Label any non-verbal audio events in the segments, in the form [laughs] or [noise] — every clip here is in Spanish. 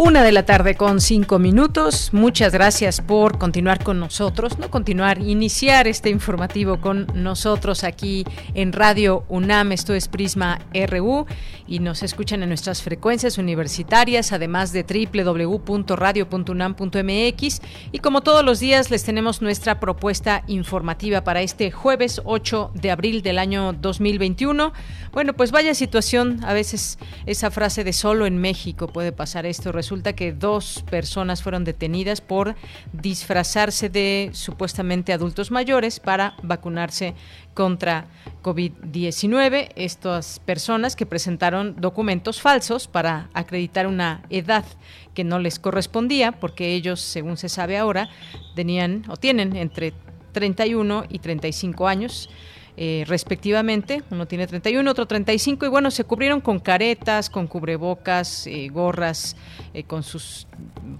Una de la tarde con cinco minutos. Muchas gracias por continuar con nosotros, no continuar, iniciar este informativo con nosotros aquí en Radio UNAM. Esto es Prisma RU y nos escuchan en nuestras frecuencias universitarias, además de www.radio.unam.mx. Y como todos los días, les tenemos nuestra propuesta informativa para este jueves 8 de abril del año 2021. Bueno, pues vaya situación, a veces esa frase de solo en México puede pasar esto resulta que dos personas fueron detenidas por disfrazarse de supuestamente adultos mayores para vacunarse contra COVID-19. Estas personas que presentaron documentos falsos para acreditar una edad que no les correspondía, porque ellos, según se sabe ahora, tenían o tienen entre 31 y 35 años. Eh, respectivamente. Uno tiene 31, otro 35 y bueno, se cubrieron con caretas, con cubrebocas, eh, gorras, eh, con sus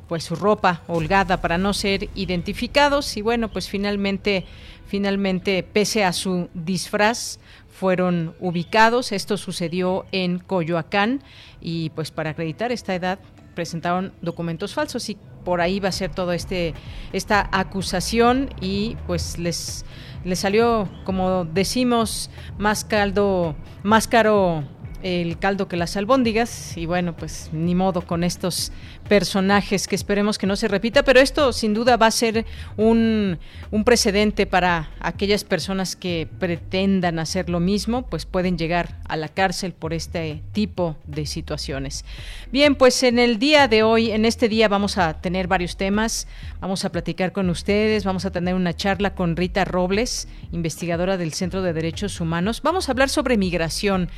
pues su ropa holgada para no ser identificados y bueno, pues finalmente finalmente pese a su disfraz fueron ubicados. Esto sucedió en Coyoacán y pues para acreditar esta edad presentaron documentos falsos y por ahí va a ser todo este esta acusación y pues les le salió, como decimos, más caldo, más caro el caldo que las albóndigas y bueno, pues ni modo con estos personajes que esperemos que no se repita, pero esto sin duda va a ser un, un, precedente para aquellas personas que pretendan hacer lo mismo, pues pueden llegar a la cárcel por este tipo de situaciones. Bien, pues en el día de hoy, en este día vamos a tener varios temas, vamos a platicar con ustedes, vamos a tener una charla con Rita Robles, investigadora del Centro de Derechos Humanos, vamos a hablar sobre migración,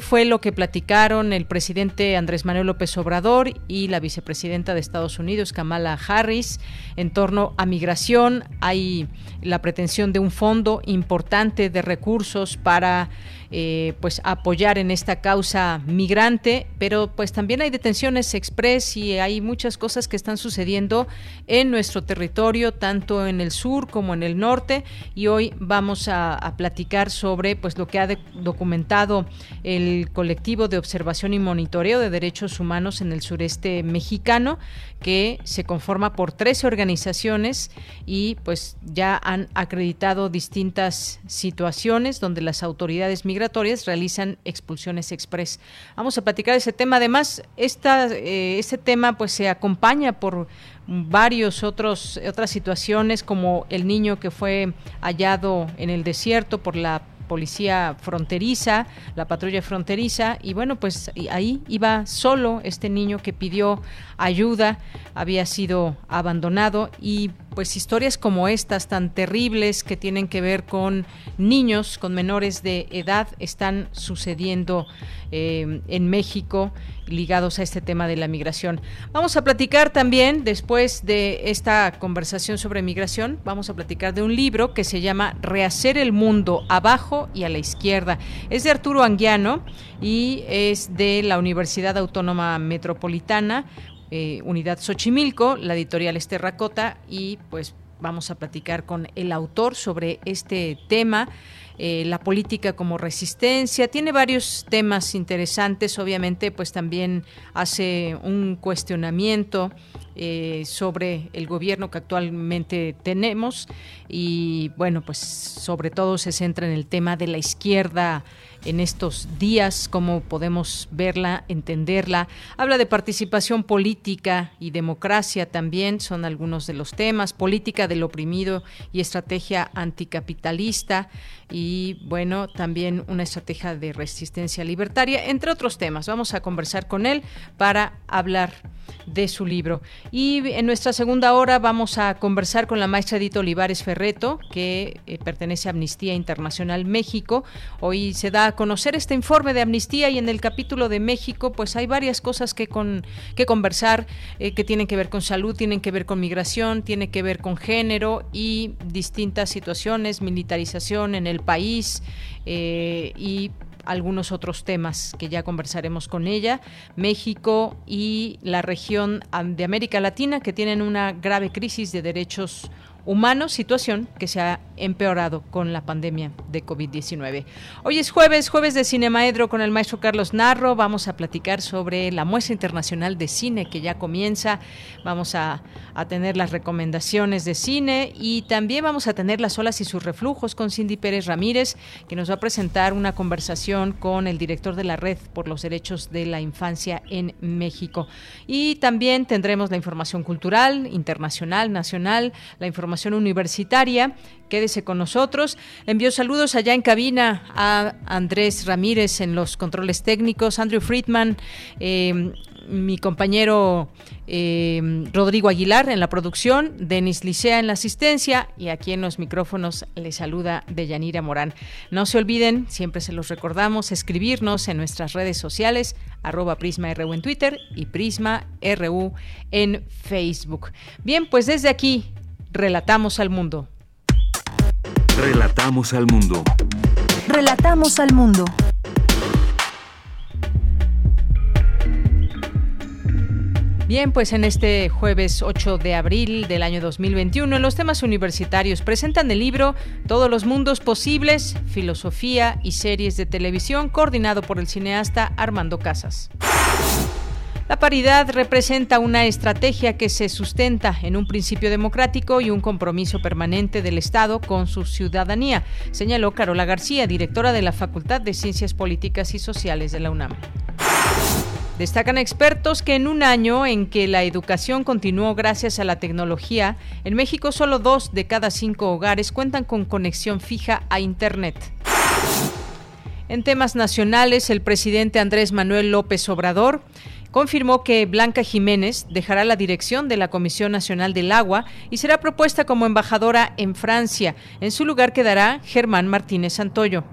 fue lo que platicaron el presidente Andrés Manuel López Obrador y la vicepresidenta de Estados Unidos, Kamala Harris, en torno a migración. Hay la pretensión de un fondo importante de recursos para eh, pues apoyar en esta causa migrante, pero pues también hay detenciones express y hay muchas cosas que están sucediendo en nuestro territorio, tanto en el sur como en el norte, y hoy vamos a, platicar sobre pues lo que ha documentado el colectivo de observación y monitoreo de derechos humanos en el sureste mexicano, que se conforma por 13 organizaciones y pues ya han acreditado distintas situaciones donde las autoridades realizan expulsiones express. Vamos a platicar ese tema. Además, esta, este tema pues se acompaña por varios otros otras situaciones como el niño que fue hallado en el desierto por la policía fronteriza, la patrulla fronteriza, y bueno, pues ahí iba solo este niño que pidió ayuda, había sido abandonado y pues historias como estas tan terribles que tienen que ver con niños, con menores de edad, están sucediendo eh, en México ligados a este tema de la migración. Vamos a platicar también, después de esta conversación sobre migración, vamos a platicar de un libro que se llama Rehacer el Mundo abajo y a la izquierda. Es de Arturo Anguiano y es de la Universidad Autónoma Metropolitana, eh, Unidad Xochimilco, la editorial es Terracota y pues vamos a platicar con el autor sobre este tema. Eh, la política como resistencia, tiene varios temas interesantes, obviamente pues también hace un cuestionamiento eh, sobre el gobierno que actualmente tenemos y bueno pues sobre todo se centra en el tema de la izquierda en estos días, cómo podemos verla, entenderla. Habla de participación política y democracia también, son algunos de los temas, política del oprimido y estrategia anticapitalista y bueno, también una estrategia de resistencia libertaria, entre otros temas. Vamos a conversar con él para hablar de su libro. Y en nuestra segunda hora vamos a conversar con la maestra Edith Olivares Ferreto, que eh, pertenece a Amnistía Internacional México. Hoy se da a conocer este informe de Amnistía y en el capítulo de México pues hay varias cosas que, con, que conversar eh, que tienen que ver con salud, tienen que ver con migración, tienen que ver con género y distintas situaciones, militarización en el país eh, y algunos otros temas que ya conversaremos con ella, México y la región de América Latina que tienen una grave crisis de derechos humanos, situación que se ha empeorado con la pandemia de COVID-19. Hoy es jueves, jueves de Cinemaedro con el maestro Carlos Narro. Vamos a platicar sobre la muestra internacional de cine que ya comienza. Vamos a, a tener las recomendaciones de cine y también vamos a tener las olas y sus reflujos con Cindy Pérez Ramírez, que nos va a presentar una conversación con el director de la Red por los Derechos de la Infancia en México. Y también tendremos la información cultural, internacional, nacional, la información universitaria. Quédese con nosotros. Envío saludos allá en cabina a Andrés Ramírez en los controles técnicos, Andrew Friedman, eh, mi compañero eh, Rodrigo Aguilar en la producción, Denis Licea en la asistencia y aquí en los micrófonos le saluda Deyanira Morán. No se olviden, siempre se los recordamos, escribirnos en nuestras redes sociales, arroba Prisma RU en Twitter y Prisma RU en Facebook. Bien, pues desde aquí Relatamos al mundo. Relatamos al mundo. Relatamos al mundo. Bien, pues en este jueves 8 de abril del año 2021, en los temas universitarios presentan el libro Todos los mundos posibles, filosofía y series de televisión, coordinado por el cineasta Armando Casas. La paridad representa una estrategia que se sustenta en un principio democrático y un compromiso permanente del Estado con su ciudadanía, señaló Carola García, directora de la Facultad de Ciencias Políticas y Sociales de la UNAM. Destacan expertos que en un año en que la educación continuó gracias a la tecnología, en México solo dos de cada cinco hogares cuentan con conexión fija a Internet. En temas nacionales, el presidente Andrés Manuel López Obrador confirmó que Blanca Jiménez dejará la dirección de la Comisión Nacional del Agua y será propuesta como embajadora en Francia. En su lugar quedará Germán Martínez Santoyo.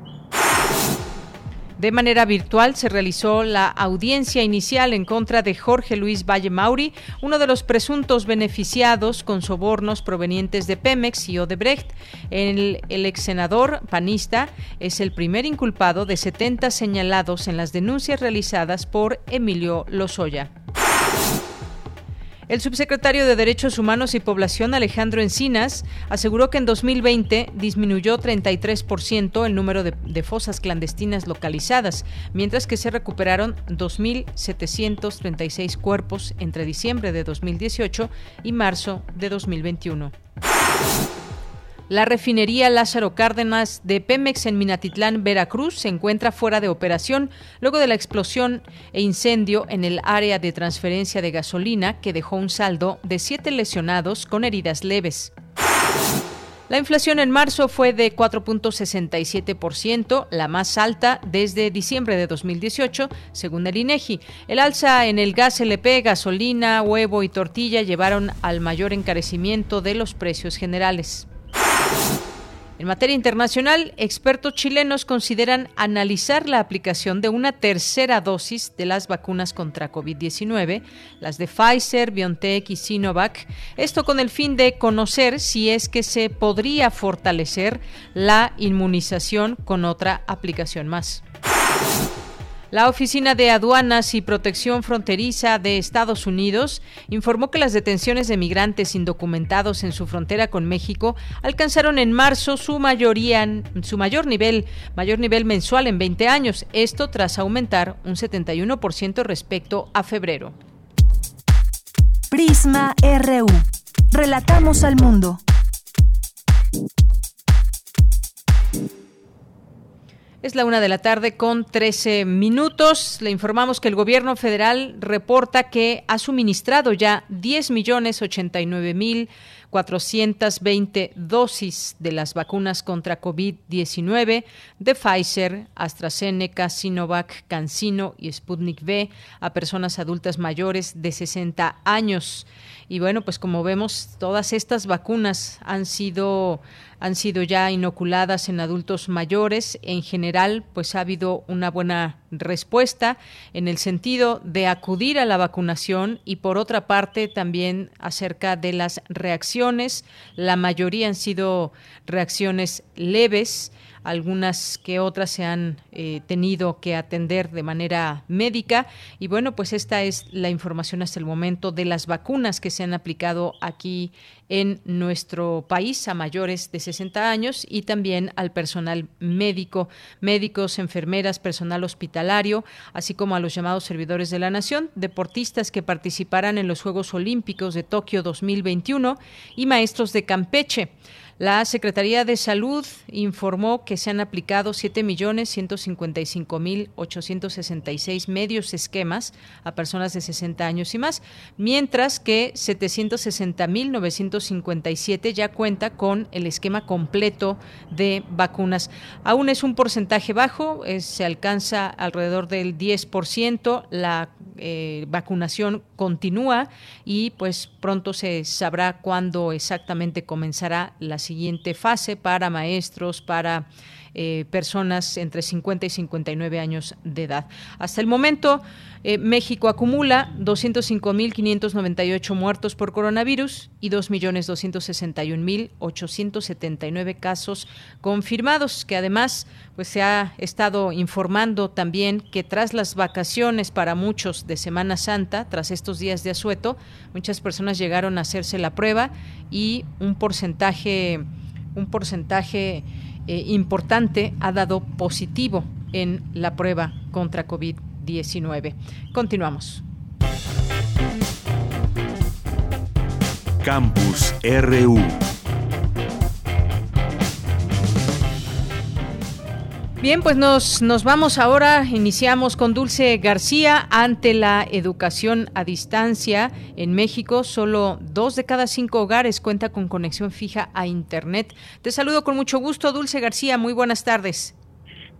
De manera virtual se realizó la audiencia inicial en contra de Jorge Luis Valle Mauri, uno de los presuntos beneficiados con sobornos provenientes de Pemex y Odebrecht. El, el ex senador panista es el primer inculpado de 70 señalados en las denuncias realizadas por Emilio Lozoya. El subsecretario de Derechos Humanos y Población, Alejandro Encinas, aseguró que en 2020 disminuyó 33% el número de, de, fosas clandestinas localizadas, mientras que se recuperaron 2.736 cuerpos entre diciembre de 2018 y marzo de 2021. La refinería Lázaro Cárdenas de Pemex en Minatitlán, Veracruz, se encuentra fuera de operación luego de la explosión e incendio en el área de transferencia de gasolina que dejó un saldo de siete lesionados con heridas leves. La inflación en marzo fue de 4.67%, la más alta desde diciembre de 2018, según el INEGI. El alza en el gas LP, gasolina, huevo y tortilla llevaron al mayor encarecimiento de los precios generales. En materia internacional, expertos chilenos consideran analizar la aplicación de una tercera dosis de las vacunas contra COVID-19, las de Pfizer, BioNTech y Sinovac, esto con el fin de conocer si es que se podría fortalecer la inmunización con otra aplicación más. La Oficina de Aduanas y Protección Fronteriza de Estados Unidos informó que las detenciones de migrantes indocumentados en su frontera con México alcanzaron en marzo su mayoría, su mayor nivel, mayor nivel mensual en 20 años, esto tras aumentar un 71% respecto a febrero. Prisma RU. Relatamos al mundo. Es la una de la tarde con 13 minutos. Le informamos que el gobierno federal reporta que ha suministrado ya 10 millones 89 mil 420 dosis de las vacunas contra COVID-19 de Pfizer, AstraZeneca, Sinovac, CanSino y Sputnik V a personas adultas mayores de 60 años. Y bueno, pues como vemos, todas estas vacunas han sido han sido ya inoculadas en adultos mayores. En general, pues ha habido una buena respuesta en el sentido de acudir a la vacunación y por otra parte también acerca de las reacciones. La mayoría han sido reacciones leves algunas que otras se han eh, tenido que atender de manera médica. Y bueno, pues esta es la información hasta el momento de las vacunas que se han aplicado aquí en nuestro país a mayores de 60 años y también al personal médico, médicos, enfermeras, personal hospitalario, así como a los llamados servidores de la nación, deportistas que participarán en los Juegos Olímpicos de Tokio 2021 y maestros de Campeche. La Secretaría de Salud informó que se han aplicado 7.155.866 medios esquemas a personas de 60 años y más, mientras que 760.957 ya cuenta con el esquema completo de vacunas. Aún es un porcentaje bajo, se alcanza alrededor del 10%, la eh, vacunación continúa y pues pronto se sabrá cuándo exactamente comenzará la siguiente fase para maestros, para eh, personas entre 50 y 59 años de edad. Hasta el momento, eh, México acumula 205.598 muertos por coronavirus y 2.261.879 casos confirmados, que además pues, se ha estado informando también que tras las vacaciones para muchos de Semana Santa, tras estos días de asueto, muchas personas llegaron a hacerse la prueba y un porcentaje, un porcentaje eh, importante ha dado positivo en la prueba contra COVID-19. Continuamos. Campus RU. Bien, pues nos, nos vamos ahora, iniciamos con Dulce García ante la educación a distancia. En México, solo dos de cada cinco hogares cuenta con conexión fija a Internet. Te saludo con mucho gusto, Dulce García, muy buenas tardes.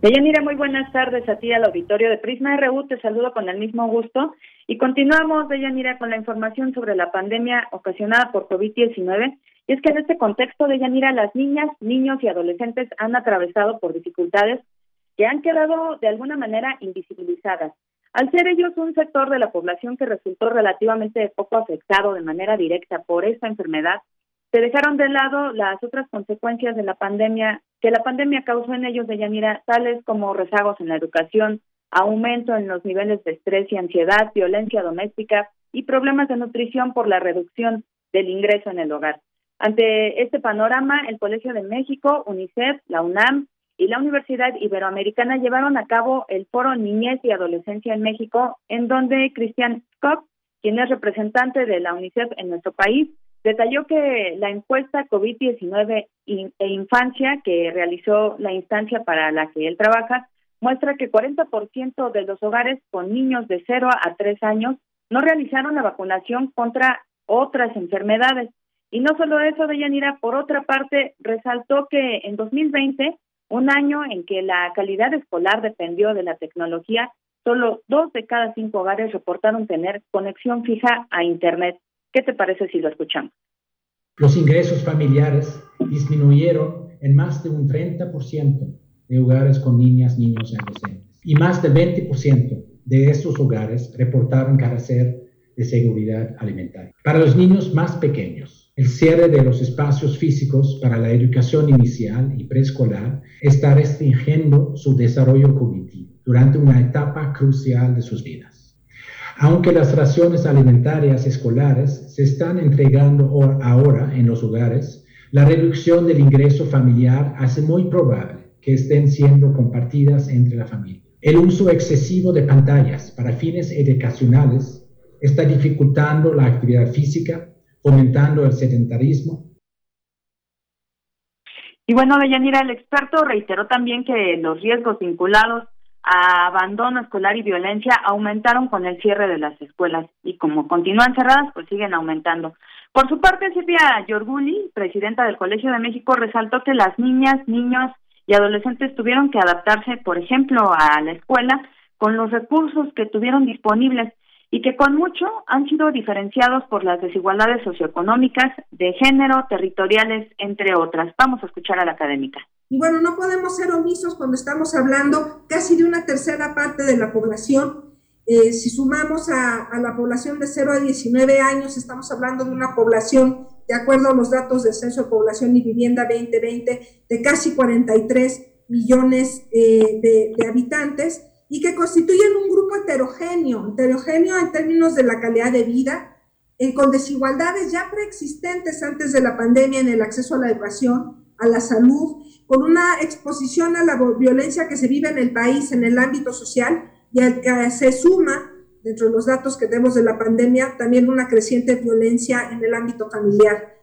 Deyanira, muy buenas tardes a ti al auditorio de Prisma RU, te saludo con el mismo gusto. Y continuamos, Deyanira, con la información sobre la pandemia ocasionada por COVID-19 y es que en este contexto de Yanira, las niñas, niños y adolescentes han atravesado por dificultades que han quedado de alguna manera invisibilizadas. Al ser ellos un sector de la población que resultó relativamente poco afectado de manera directa por esta enfermedad, se dejaron de lado las otras consecuencias de la pandemia que la pandemia causó en ellos de Yanira, tales como rezagos en la educación, aumento en los niveles de estrés y ansiedad, violencia doméstica y problemas de nutrición por la reducción del ingreso en el hogar. Ante este panorama, el Colegio de México, UNICEF, la UNAM y la Universidad Iberoamericana llevaron a cabo el Foro Niñez y Adolescencia en México, en donde Cristian Scott, quien es representante de la UNICEF en nuestro país, detalló que la encuesta COVID-19 e infancia que realizó la instancia para la que él trabaja muestra que 40% de los hogares con niños de 0 a 3 años no realizaron la vacunación contra otras enfermedades. Y no solo eso, Deyanira, por otra parte, resaltó que en 2020 un año en que la calidad escolar dependió de la tecnología, solo dos de cada cinco hogares reportaron tener conexión fija a Internet. ¿Qué te parece si lo escuchamos? Los ingresos familiares disminuyeron en más de un 30% de hogares con niñas, niños y adolescentes. Y más del 20% de estos hogares reportaron carecer de seguridad alimentaria. Para los niños más pequeños, el cierre de los espacios físicos para la educación inicial y preescolar está restringiendo su desarrollo cognitivo durante una etapa crucial de sus vidas. Aunque las raciones alimentarias escolares se están entregando ahora en los hogares, la reducción del ingreso familiar hace muy probable que estén siendo compartidas entre la familia. El uso excesivo de pantallas para fines educacionales está dificultando la actividad física fomentando el sedentarismo. Y bueno, Deyanira, el experto reiteró también que los riesgos vinculados a abandono escolar y violencia aumentaron con el cierre de las escuelas y como continúan cerradas, pues siguen aumentando. Por su parte, Silvia Yorguli, presidenta del Colegio de México, resaltó que las niñas, niños y adolescentes tuvieron que adaptarse, por ejemplo, a la escuela con los recursos que tuvieron disponibles y que con mucho han sido diferenciados por las desigualdades socioeconómicas, de género, territoriales, entre otras. Vamos a escuchar a la académica. Y bueno, no podemos ser omisos cuando estamos hablando casi de una tercera parte de la población. Eh, si sumamos a, a, la población de 0 a 19 años, estamos hablando de una población, de acuerdo a los datos del Censo de Población y Vivienda 2020, de casi 43 millones eh, de, de habitantes y que constituyen un grupo heterogéneo, heterogéneo en términos de la calidad de vida, eh, con desigualdades ya preexistentes antes de la pandemia en el acceso a la educación, a la salud, con una exposición a la violencia que se vive en el país en el ámbito social y al que se suma, dentro de los datos que tenemos de la pandemia, también una creciente violencia en el ámbito familiar.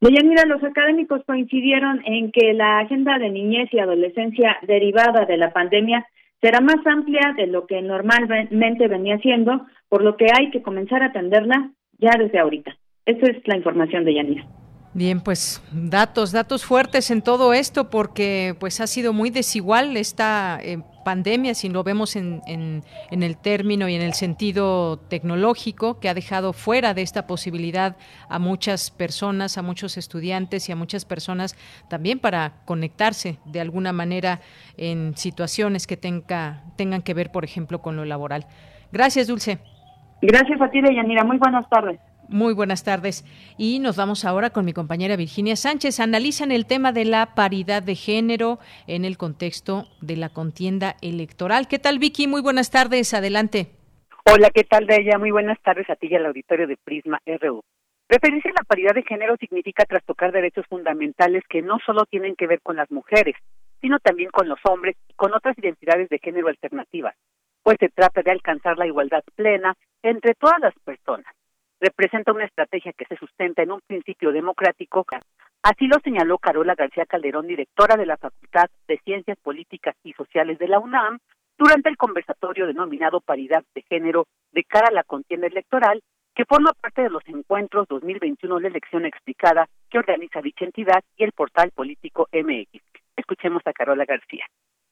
Mira, los académicos coincidieron en que la agenda de niñez y adolescencia derivada de la pandemia será más amplia de lo que normalmente venía siendo, por lo que hay que comenzar a atenderla ya desde ahorita. Esa es la información de Yanira. Bien, pues datos, datos fuertes en todo esto porque pues ha sido muy desigual esta eh, pandemia, si lo vemos en, en, en, el término y en el sentido tecnológico, que ha dejado fuera de esta posibilidad a muchas personas, a muchos estudiantes y a muchas personas también para conectarse de alguna manera en situaciones que tenga, tengan que ver, por ejemplo, con lo laboral. Gracias, Dulce. Gracias a ti, Deyanira. Muy buenas tardes. Muy buenas tardes. Y nos vamos ahora con mi compañera Virginia Sánchez. Analizan el tema de la paridad de género en el contexto de la contienda electoral. ¿Qué tal, Vicky? Muy buenas tardes. Adelante. Hola, ¿qué tal, de ella? Muy buenas tardes a ti y al auditorio de Prisma RU. Referirse a la paridad de género significa trastocar derechos fundamentales que no solo tienen que ver con las mujeres, sino también con los hombres y con otras identidades de género alternativas, pues se trata de alcanzar la igualdad plena entre todas las personas representa una estrategia que se sustenta en un principio democrático. Así lo señaló Carola García Calderón, directora de la Facultad de Ciencias Políticas y Sociales de la UNAM, durante el conversatorio denominado Paridad de Género de cara a la contienda electoral, que forma parte de los encuentros 2021 de elección explicada que organiza dicha entidad y el portal político MX. Escuchemos a Carola García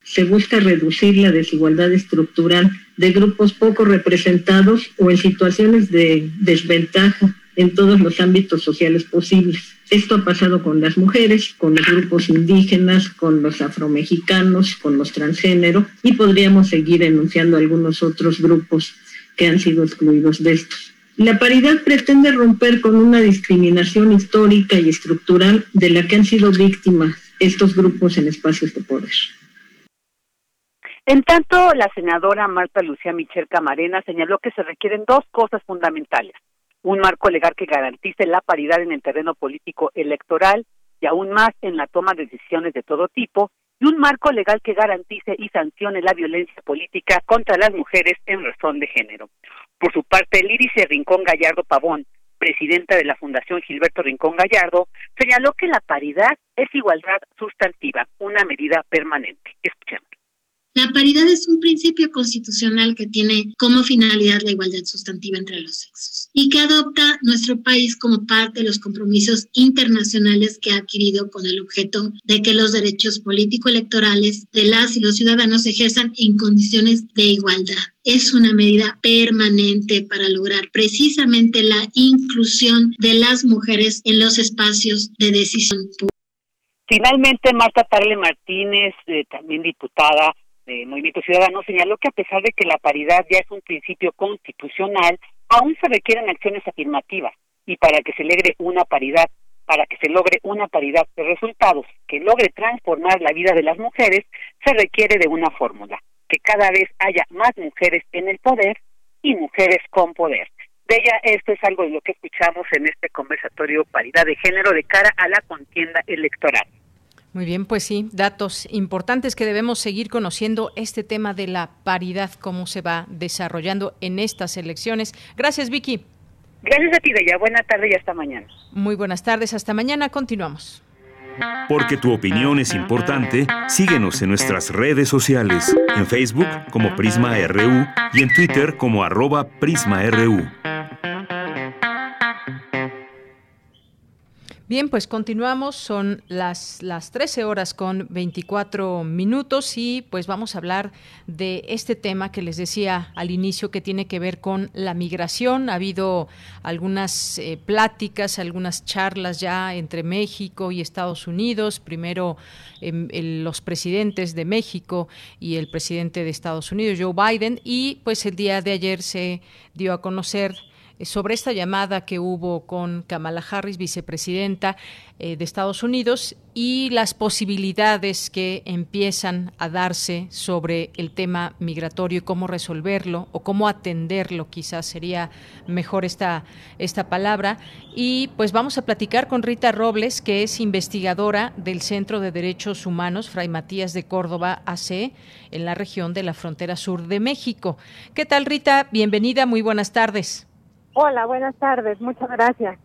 se busca reducir la desigualdad estructural de grupos poco representados o en situaciones de desventaja en todos los ámbitos sociales posibles. Esto ha pasado con las mujeres, con los grupos indígenas, con los afromexicanos, con los transgénero y podríamos seguir enunciando algunos otros grupos que han sido excluidos de estos. La paridad pretende romper con una discriminación histórica y estructural de la que han sido víctimas estos grupos en espacios de poder. En tanto, la senadora Marta Lucía Michel Camarena señaló que se requieren dos cosas fundamentales. Un marco legal que garantice la paridad en el terreno político electoral y aún más en la toma de decisiones de todo tipo, y un marco legal que garantice y sancione la violencia política contra las mujeres en razón de género. Por su parte, Lírice Rincón Gallardo Pavón, presidenta de la Fundación Gilberto Rincón Gallardo, señaló que la paridad es igualdad sustantiva, una medida permanente. Escuchemos. La paridad es un principio constitucional que tiene como finalidad la igualdad sustantiva entre los sexos y que adopta nuestro país como parte de los compromisos internacionales que ha adquirido con el objeto de que los derechos político-electorales de las y los ciudadanos se ejerzan en condiciones de igualdad. Es una medida permanente para lograr precisamente la inclusión de las mujeres en los espacios de decisión pública. Finalmente, Marta Tarle Martínez, eh, también diputada, de Movimiento Ciudadano señaló que a pesar de que la paridad ya es un principio constitucional, aún se requieren acciones afirmativas y para que se logre una paridad, para que se logre una paridad de resultados que logre transformar la vida de las mujeres, se requiere de una fórmula, que cada vez haya más mujeres en el poder y mujeres con poder. De ella, esto es algo de lo que escuchamos en este conversatorio Paridad de Género de cara a la contienda electoral. Muy bien, pues sí, datos importantes que debemos seguir conociendo este tema de la paridad, cómo se va desarrollando en estas elecciones. Gracias, Vicky. Gracias a ti, Bella. Buena tarde y hasta mañana. Muy buenas tardes, hasta mañana. Continuamos. Porque tu opinión es importante, síguenos en nuestras redes sociales, en Facebook como Prisma RU y en Twitter como arroba PrismaRU. Bien, pues continuamos, son las, las 13 horas con 24 minutos y pues vamos a hablar de este tema que les decía al inicio que tiene que ver con la migración. Ha habido algunas eh, pláticas, algunas charlas ya entre México y Estados Unidos. Primero em, los presidentes de México y el presidente de Estados Unidos, Joe Biden, y pues el día de ayer se dio a conocer sobre esta llamada que hubo con Kamala Harris, vicepresidenta eh, de Estados Unidos, y las posibilidades que empiezan a darse sobre el tema migratorio y cómo resolverlo o cómo atenderlo, quizás sería mejor esta, esta palabra. Y pues vamos a platicar con Rita Robles, que es investigadora del Centro de Derechos Humanos Fray Matías de Córdoba AC en la región de la frontera sur de México. ¿Qué tal, Rita? Bienvenida, muy buenas tardes. Hola, buenas tardes, muchas gracias.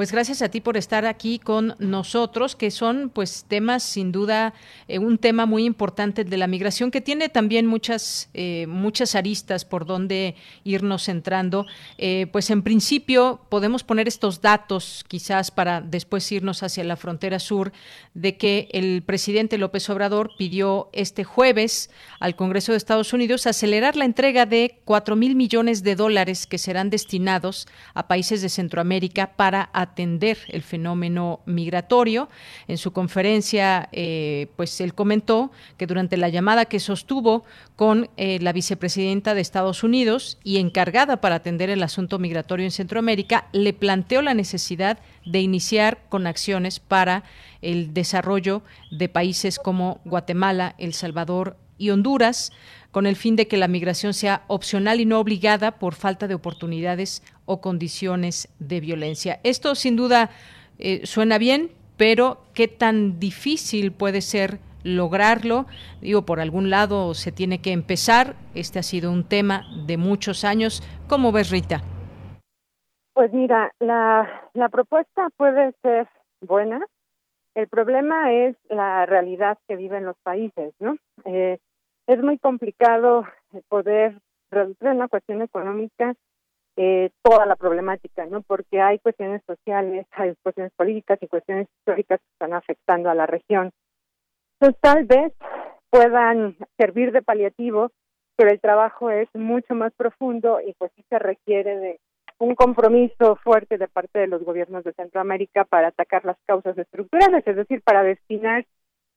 Pues gracias a ti por estar aquí con nosotros, que son pues temas sin duda eh, un tema muy importante de la migración que tiene también muchas eh, muchas aristas por donde irnos centrando. Eh, pues en principio podemos poner estos datos quizás para después irnos hacia la frontera sur de que el presidente López Obrador pidió este jueves al Congreso de Estados Unidos acelerar la entrega de cuatro mil millones de dólares que serán destinados a países de Centroamérica para atender el fenómeno migratorio. En su conferencia, eh, pues él comentó que durante la llamada que sostuvo con eh, la vicepresidenta de Estados Unidos y encargada para atender el asunto migratorio en Centroamérica, le planteó la necesidad de iniciar con acciones para el desarrollo de países como Guatemala, El Salvador y Honduras, con el fin de que la migración sea opcional y no obligada por falta de oportunidades o condiciones de violencia. Esto sin duda eh, suena bien, pero ¿qué tan difícil puede ser lograrlo? Digo, por algún lado se tiene que empezar. Este ha sido un tema de muchos años. ¿Cómo ves, Rita? Pues mira, la, la propuesta puede ser buena. El problema es la realidad que viven los países, ¿no? Eh, es muy complicado poder reducir en una cuestión económica eh, toda la problemática, ¿no? Porque hay cuestiones sociales, hay cuestiones políticas y cuestiones históricas que están afectando a la región. Entonces, tal vez puedan servir de paliativo, pero el trabajo es mucho más profundo y pues sí se requiere de un compromiso fuerte de parte de los gobiernos de Centroamérica para atacar las causas estructurales, es decir, para destinar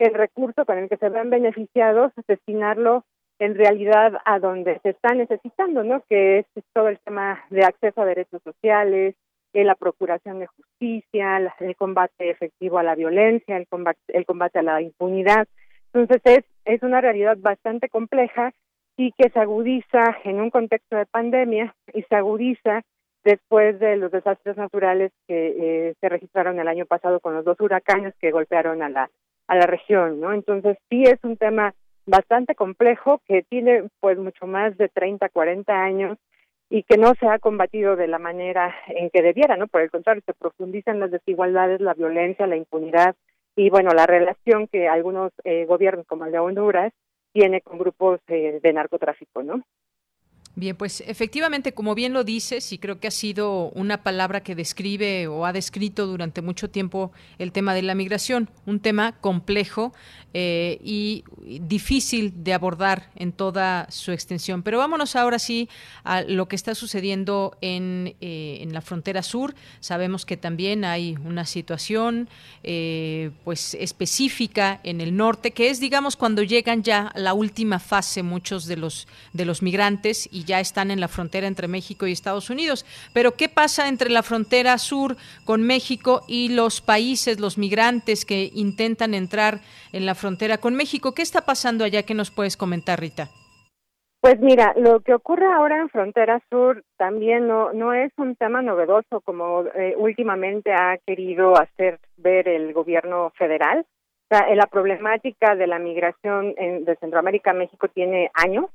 el recurso con el que se ven beneficiados, destinarlo en realidad a donde se está necesitando, ¿no? Que es todo el tema de acceso a derechos sociales, la procuración de justicia, el combate efectivo a la violencia, el combate, el combate a la impunidad. Entonces es, es una realidad bastante compleja y que se agudiza en un contexto de pandemia y se agudiza después de los desastres naturales que eh, se registraron el año pasado con los dos huracanes que golpearon a la a la región, ¿no? Entonces sí es un tema bastante complejo que tiene pues mucho más de 30, 40 años y que no se ha combatido de la manera en que debiera, ¿no? Por el contrario, se profundizan las desigualdades, la violencia, la impunidad y bueno, la relación que algunos eh, gobiernos como el de Honduras tiene con grupos eh, de narcotráfico, ¿no? Bien, pues efectivamente, como bien lo dices, y creo que ha sido una palabra que describe o ha descrito durante mucho tiempo el tema de la migración, un tema complejo eh, y difícil de abordar en toda su extensión. Pero vámonos ahora sí a lo que está sucediendo en, eh, en la frontera sur. Sabemos que también hay una situación eh, pues específica en el norte, que es, digamos, cuando llegan ya a la última fase muchos de los, de los migrantes y ya están en la frontera entre México y Estados Unidos. Pero ¿qué pasa entre la frontera sur con México y los países, los migrantes que intentan entrar en la frontera con México? ¿Qué está pasando allá? ¿Qué nos puedes comentar, Rita? Pues mira, lo que ocurre ahora en Frontera Sur también no, es un tema novedoso como eh, últimamente ha querido hacer ver el gobierno federal. La problemática de la migración de Centroamérica a México tiene años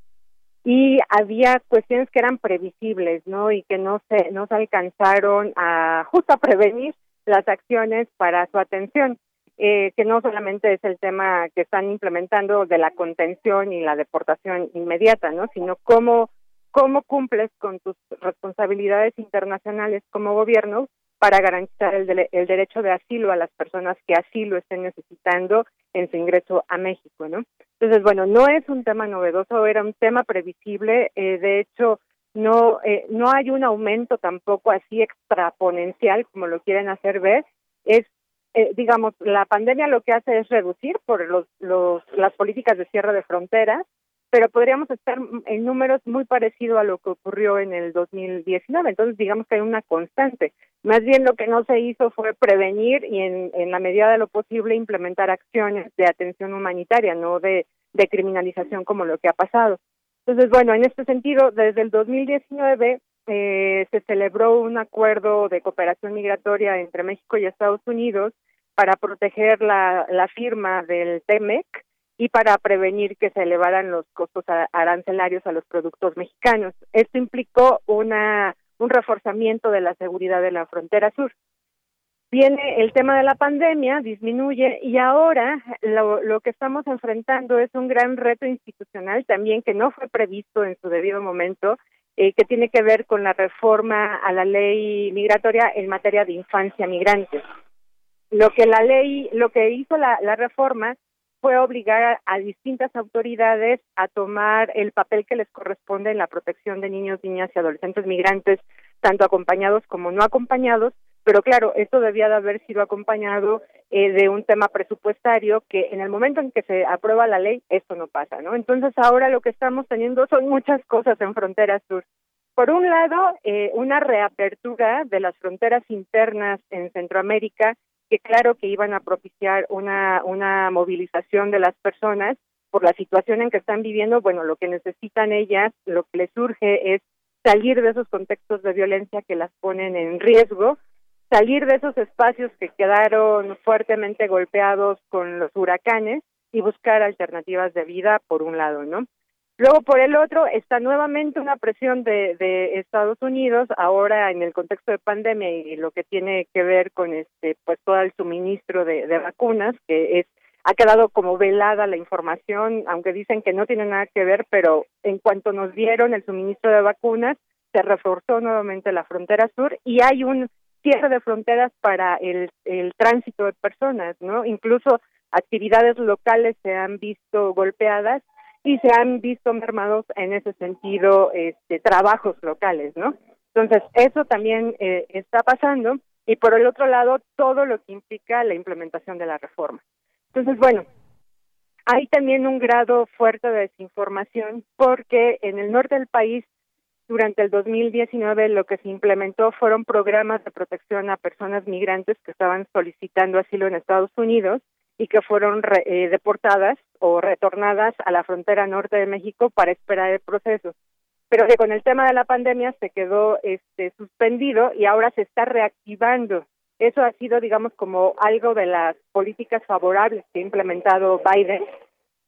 y había cuestiones que eran previsibles, ¿no? Y que no se no se alcanzaron a justo a prevenir las acciones para su atención. eh, que no solamente es el tema que están implementando de la contención y la deportación inmediata, ¿no? Sino cómo, cómo cumples con tus responsabilidades internacionales como gobierno para garantizar el, el derecho de asilo a las personas que así lo estén necesitando en su ingreso a México, ¿no? Entonces, bueno, no es un tema novedoso, era un tema previsible, eh, de hecho, no eh, no hay un aumento tampoco así extraponencial como lo quieren hacer ver, es eh, digamos, la pandemia lo que hace es reducir por los, los, las políticas de cierre de fronteras, pero podríamos estar en números muy parecidos a lo que ocurrió en el 2019. Entonces, digamos que hay una constante. Más bien lo que no se hizo fue prevenir y en, en la medida de lo posible implementar acciones de atención humanitaria, no de, de criminalización como lo que ha pasado. Entonces, bueno, en este sentido, desde el 2019 eh, se celebró un acuerdo de cooperación migratoria entre México y Estados Unidos para proteger la, la firma del TEMEC y para prevenir que se elevaran los costos arancelarios a los productos mexicanos. Esto implicó una, un reforzamiento de la seguridad de la frontera sur. Viene el tema de la pandemia, disminuye y ahora lo, lo que estamos enfrentando es un gran reto institucional también que no fue previsto en su debido momento eh, que tiene que ver con la reforma a la ley migratoria en materia de infancia migrante. Lo que la ley, lo que hizo la, la reforma fue obligar a, distintas autoridades a tomar el papel que les corresponde en la protección de niños, niñas y adolescentes migrantes, tanto acompañados como no acompañados, pero claro, esto debía de haber sido acompañado eh, de un tema presupuestario que en el momento en que se aprueba la ley, esto no pasa, ¿no? Entonces ahora lo que estamos teniendo son muchas cosas en frontera sur. Por un lado, eh, una reapertura de las fronteras internas en Centroamérica, que claro que iban a propiciar una, una movilización de las personas por la situación en que están viviendo, bueno, lo que necesitan ellas, lo que les surge es salir de esos contextos de violencia que las ponen en riesgo salir de esos espacios que quedaron fuertemente golpeados con los huracanes y buscar alternativas de vida por un lado, ¿no? Luego, por el otro, está nuevamente una presión de, de Estados Unidos, ahora en el contexto de pandemia y lo que tiene que ver con este, pues todo el suministro de, de vacunas, que es ha quedado como velada la información, aunque dicen que no tiene nada que ver, pero en cuanto nos dieron el suministro de vacunas, se reforzó nuevamente la frontera sur y hay un cierre de fronteras para el, el tránsito de personas, ¿no? Incluso actividades locales se han visto golpeadas y se han visto mermados en ese sentido este, trabajos locales, ¿no? Entonces, eso también eh, está pasando y por el otro lado, todo lo que implica la implementación de la reforma. Entonces, bueno, hay también un grado fuerte de desinformación porque en el norte del país durante el 2019 lo que se implementó fueron programas de protección a personas migrantes que estaban solicitando asilo en Estados Unidos y que fueron eh, deportadas o retornadas a la frontera norte de México para esperar el proceso. Pero que con el tema de la pandemia se quedó este, suspendido y ahora se está reactivando. Eso ha sido, digamos, como algo de las políticas favorables que ha implementado Biden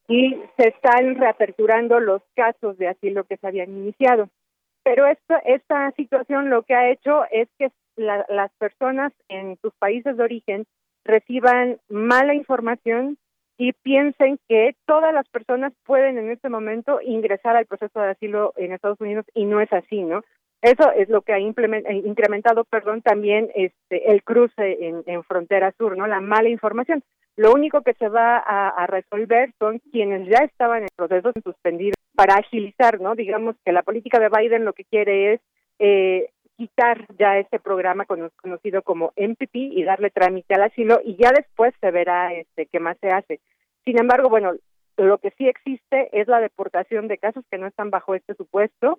y se están reaperturando los casos de asilo que se habían iniciado. Pero esto, esta situación lo que ha hecho es que las personas en sus países de origen reciban mala información y piensen que todas las personas pueden en este momento ingresar al proceso de asilo en Estados Unidos y no es así, ¿no? Eso es lo que ha eh, incrementado, perdón, también este el cruce en, en frontera sur, ¿no? La mala información. Lo único que se va a, resolver son quienes ya estaban en procesos suspendidos para agilizar, ¿no? Digamos que la política de Biden lo que quiere es eh, quitar ya este programa conocido como MPP y darle trámite al asilo y ya después se verá este qué más se hace. Sin embargo, bueno, lo que sí existe es la deportación de casos que no están bajo este supuesto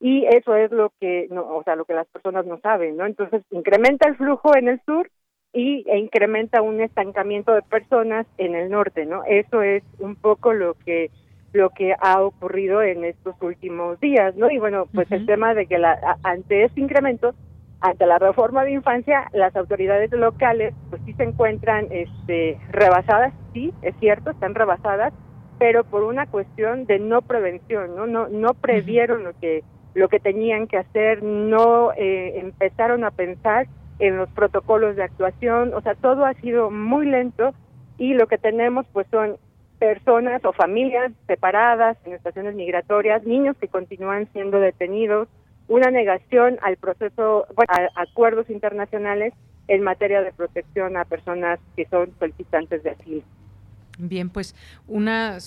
y eso es lo que no, o sea, lo que las personas no saben, ¿no? Entonces, incrementa el flujo en el sur y e incrementa un estancamiento de personas en el norte, ¿no? Eso es un poco lo que lo que ha ocurrido en estos últimos días, ¿no? Y bueno, pues el tema de que la, ante este incremento, ante la reforma de infancia, las autoridades locales pues sí se encuentran este rebasadas, sí, es cierto, están rebasadas, pero por una cuestión de no prevención, ¿no? No no previeron lo que lo que tenían que hacer, no eh, empezaron a pensar en los protocolos de actuación, o sea, todo ha sido muy lento y lo que tenemos pues son personas o familias separadas en estaciones migratorias, niños que continúan siendo detenidos, una negación al proceso, bueno, a acuerdos internacionales en materia de protección a personas que son solicitantes de asilo. Bien, pues una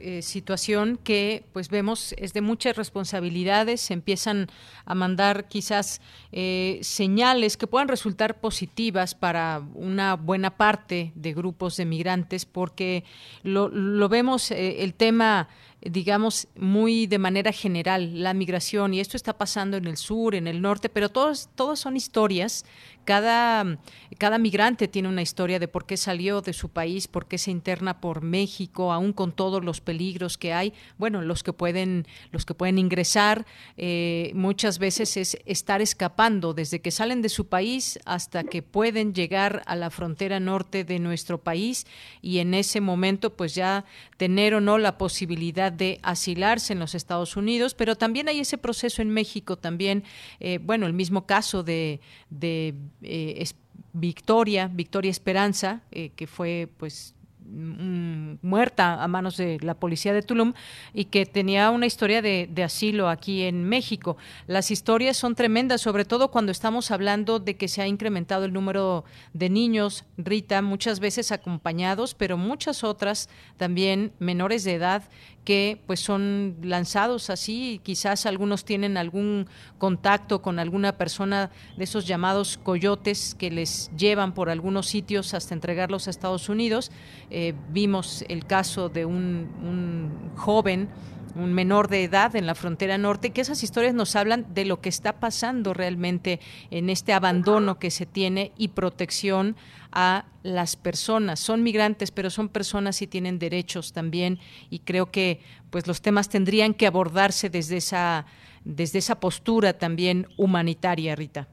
eh, situación que pues vemos es de muchas responsabilidades, se empiezan a mandar quizás eh, señales que puedan resultar positivas para una buena parte de grupos de migrantes, porque lo, lo vemos eh, el tema digamos, muy de manera general, la migración, y esto está pasando en el sur, en el norte, pero todos, todos son historias cada, cada migrante tiene una historia de por qué salió de su país, por qué se interna por México, aún con todos los peligros que hay. Bueno, los que pueden, los que pueden ingresar eh, muchas veces es estar escapando desde que salen de su país hasta que pueden llegar a la frontera norte de nuestro país y en ese momento pues ya tener o no la posibilidad de asilarse en los Estados Unidos, pero también hay ese proceso en México también, eh, bueno, el mismo caso de, de eh, Victoria, Victoria Esperanza, eh, que fue pues Mm, muerta a manos de la policía de Tulum y que tenía una historia de, asilo aquí en México. Las historias son tremendas, sobre todo cuando estamos hablando de que se ha incrementado el número de niños, Rita, muchas veces acompañados, pero muchas otras también menores de edad que pues son lanzados así, quizás algunos tienen algún contacto con alguna persona de esos llamados coyotes que les llevan por algunos sitios hasta entregarlos a Estados Unidos. Eh, vimos el caso de un, un joven un menor de edad en la frontera norte, que esas historias nos hablan de lo que está pasando realmente en este abandono que se tiene y protección a las personas. Son migrantes, pero son personas y tienen derechos también y creo que pues los temas tendrían que abordarse desde esa desde esa postura también humanitaria, Rita.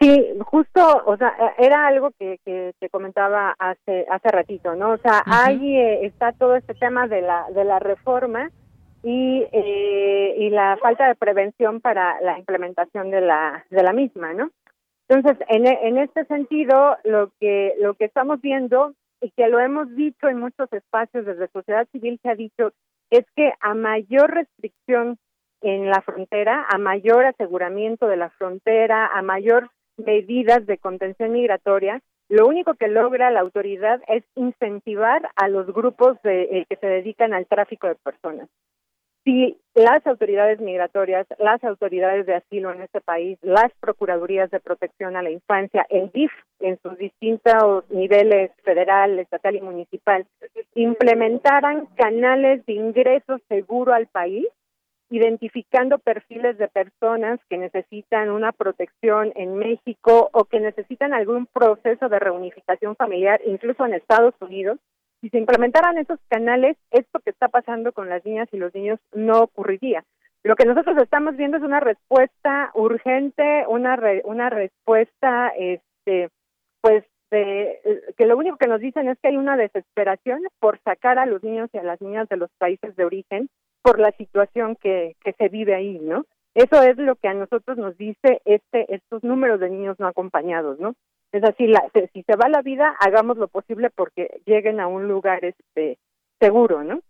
Sí, justo, o sea, era algo que, que te comentaba hace hace ratito, ¿no? O sea, ahí eh, está todo este tema de la de la reforma y, eh, y la falta de prevención para la implementación de la, de la misma, ¿no? Entonces, en, en este sentido, lo que, lo que estamos viendo y que lo hemos dicho en muchos espacios desde sociedad civil se ha dicho es que a mayor restricción en la frontera, a mayor aseguramiento de la frontera, a mayor medidas de contención migratoria, lo único que logra la autoridad es incentivar a los grupos de, eh, que se dedican al tráfico de personas si las autoridades migratorias, las autoridades de asilo en este país, las procuradurías de protección a la infancia, el DIF en sus distintos niveles federal, estatal y municipal, implementaran canales de ingreso seguro al país, identificando perfiles de personas que necesitan una protección en México o que necesitan algún proceso de reunificación familiar, incluso en Estados Unidos, si se implementaran esos canales, esto que está pasando con las niñas y los niños no ocurriría. Lo que nosotros estamos viendo es una respuesta urgente, una una respuesta, este, pues, que lo único que nos dicen es que hay una desesperación por sacar a los niños y a las niñas de los países de origen por la situación que, que se vive ahí, ¿no? Eso es lo que a nosotros nos dice este estos números de niños no acompañados, ¿no? Es así, la, si se va la vida, hagamos lo posible porque lleguen a un lugar este seguro, ¿no?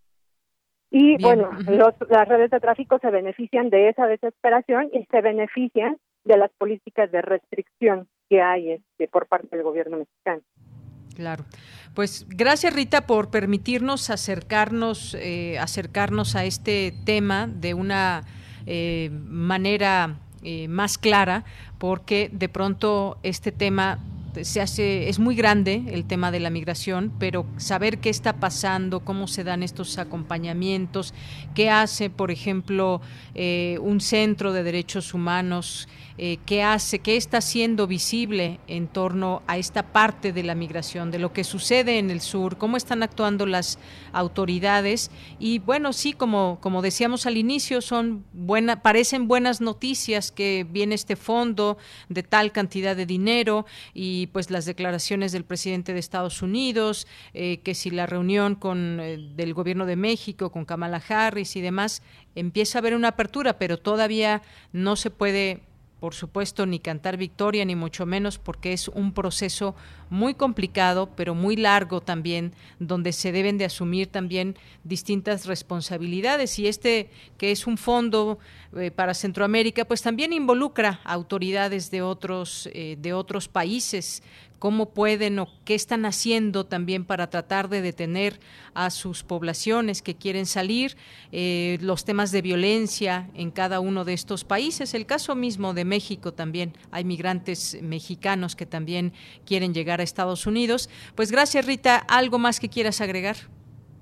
Y bueno, los, las redes de tráfico se benefician de esa desesperación y se benefician de las políticas de restricción que hay este, por parte del gobierno mexicano. Claro. Pues gracias Rita por permitirnos acercarnos, eh, acercarnos a este tema de una eh, manera eh, más clara, porque de pronto este tema se hace, es muy grande el tema de la migración, pero saber qué está pasando, cómo se dan estos acompañamientos, qué hace, por ejemplo, eh, un centro de derechos humanos eh, qué hace, qué está haciendo visible en torno a esta parte de la migración, de lo que sucede en el sur, cómo están actuando las autoridades. Y bueno, sí, como, como decíamos al inicio, son buena, parecen buenas noticias que viene este fondo de tal cantidad de dinero y pues las declaraciones del presidente de Estados Unidos, eh, que si la reunión con eh, del gobierno de México, con Kamala Harris y demás, empieza a haber una apertura, pero todavía no se puede por supuesto, ni cantar victoria, ni mucho menos, porque es un proceso muy complicado, pero muy largo también, donde se deben de asumir también distintas responsabilidades. Y este, que es un fondo eh, para Centroamérica, pues también involucra autoridades de otros, eh, de otros países cómo pueden o qué están haciendo también para tratar de detener a sus poblaciones que quieren salir, eh, los temas de violencia en cada uno de estos países. El caso mismo de México también, hay migrantes mexicanos que también quieren llegar a Estados Unidos. Pues gracias Rita, ¿algo más que quieras agregar?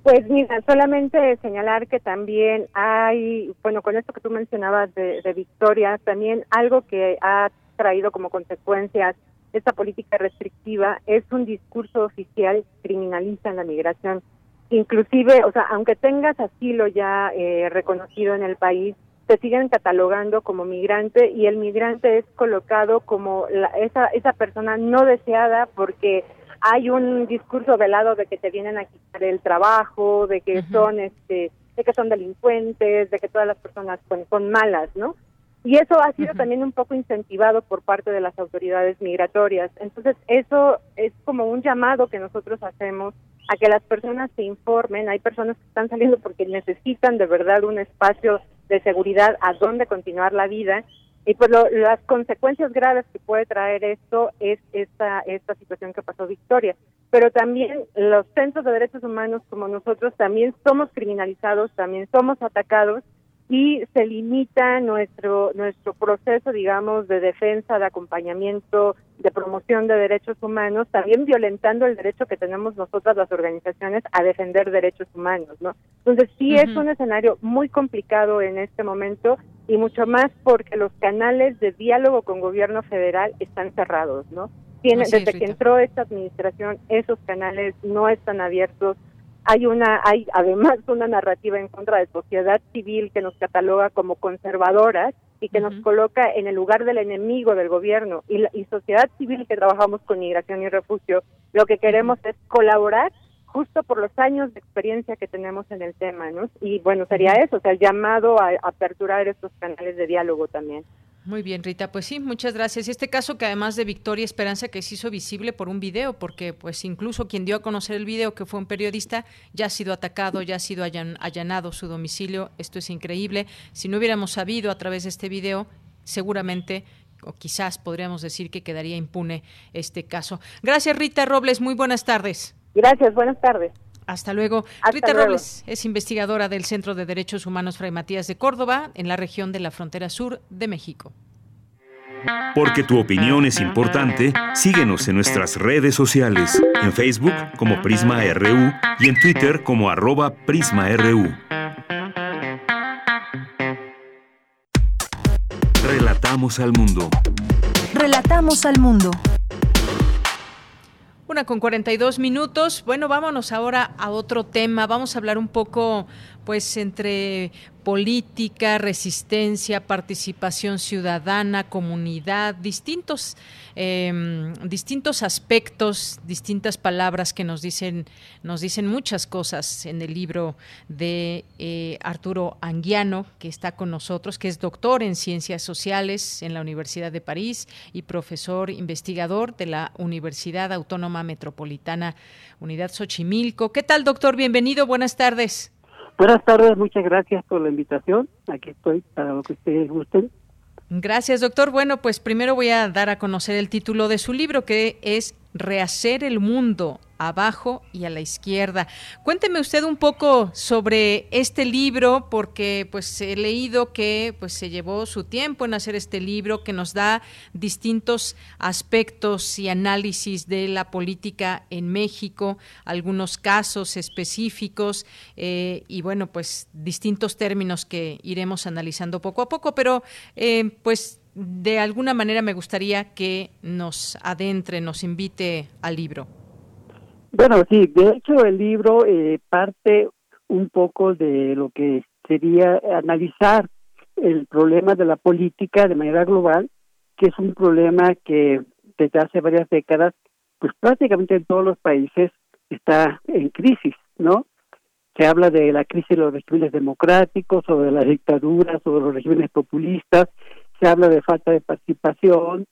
Pues mira, solamente señalar que también hay, bueno, con esto que tú mencionabas de, de Victoria, también algo que ha traído como consecuencias esta política restrictiva es un discurso oficial criminaliza la migración. Inclusive, o sea, aunque tengas asilo ya eh, reconocido en el país, te siguen catalogando como migrante y el migrante es colocado como esa esa persona no deseada porque hay un discurso velado de que te vienen a quitar el trabajo, de que son este de que son delincuentes, de que todas las personas pues, son malas, ¿no? Y eso ha sido también un poco incentivado por parte de las autoridades migratorias. Entonces, eso es como un llamado que nosotros hacemos a que las personas se informen. Hay personas que están saliendo porque necesitan de verdad un espacio de seguridad a donde continuar la vida. Y pues las consecuencias graves que puede traer esto es esta, esta situación que pasó Victoria. Pero también los centros de derechos humanos como nosotros también somos criminalizados, también somos atacados y se limita nuestro nuestro proceso, digamos, de defensa, de acompañamiento, de promoción de derechos humanos, también violentando el derecho que tenemos nosotras las organizaciones a defender derechos humanos, ¿no? Entonces sí es un escenario muy complicado en este momento y mucho más porque los canales de diálogo con gobierno federal están cerrados, ¿no? Tiene, desde que entró esta administración, esos canales no están abiertos hay una hay además una narrativa en contra de sociedad civil que nos cataloga como conservadoras y que nos coloca en el lugar del enemigo del gobierno y, y sociedad civil que trabajamos con migración y refugio lo que queremos es colaborar justo por los años de experiencia que tenemos en el tema, ¿no? Y bueno, sería eso, o sea, el llamado a aperturar estos canales de diálogo también. Muy bien, Rita. Pues sí, muchas gracias. Este caso que además de Victoria Esperanza que se hizo visible por un video, porque pues incluso quien dio a conocer el video, que fue un periodista, ya ha sido atacado, ya ha sido allanado su domicilio. Esto es increíble. Si no hubiéramos sabido a través de este video, seguramente o quizás podríamos decir que quedaría impune este caso. Gracias, Rita Robles. Muy buenas tardes. Gracias, buenas tardes. Hasta luego. Rita Robles es investigadora del Centro de Derechos Humanos Fray Matías de Córdoba, en la región de la frontera sur de México. Porque tu opinión es importante, síguenos en nuestras redes sociales, en Facebook como Prisma RU y en Twitter como arroba PrismaRU. Relatamos al mundo. Relatamos al mundo. Una con 42 minutos. Bueno, vámonos ahora a otro tema. Vamos a hablar un poco, pues, entre política, resistencia, participación ciudadana, comunidad, distintos, em, distintos aspectos, distintas palabras que nos dicen, nos dicen muchas cosas en el libro de eh, Arturo Anguiano, que está con nosotros, que es doctor en ciencias sociales en la Universidad de París y profesor investigador de la Universidad Autónoma Metropolitana Unidad Xochimilco. ¿Qué tal, doctor? Bienvenido, buenas tardes. Buenas tardes, muchas gracias por la invitación. Aquí estoy para lo que ustedes gusten. Gracias, doctor. Bueno, pues primero voy a dar a conocer el título de su libro, que es Rehacer el Mundo, abajo y a la izquierda. Cuénteme usted un poco sobre este libro, porque pues he leído que pues se llevó su tiempo en hacer este libro, que nos da distintos aspectos y análisis de la política en México, algunos casos específicos eh, y bueno, pues distintos términos que iremos analizando poco a poco, pero eh, pues de alguna manera me gustaría que nos adentre, nos invite al libro. Bueno, sí, de hecho el libro eh, parte un poco de lo que sería analizar el problema de la política de manera global, que es un problema que desde hace varias décadas, pues prácticamente en todos los países está en crisis, ¿no? Se habla de la crisis de los regímenes democráticos, sobre la dictadura, sobre los regímenes populistas, se habla de falta de participación,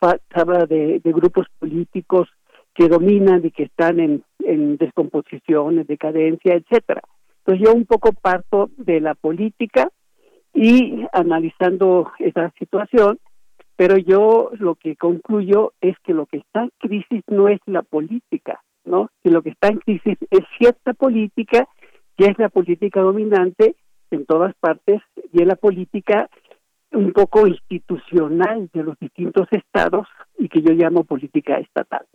se habla de, grupos políticos que dominan y que están en, en descomposición, en decadencia, etcétera. Entonces yo un poco parto de la política y analizando esa situación, pero yo lo que concluyo es que lo que está en crisis no es la política, ¿no? Que lo que está en crisis es cierta política, que es la política dominante en todas partes y es la política un poco institucional de los distintos estados y que yo llamo política estatal.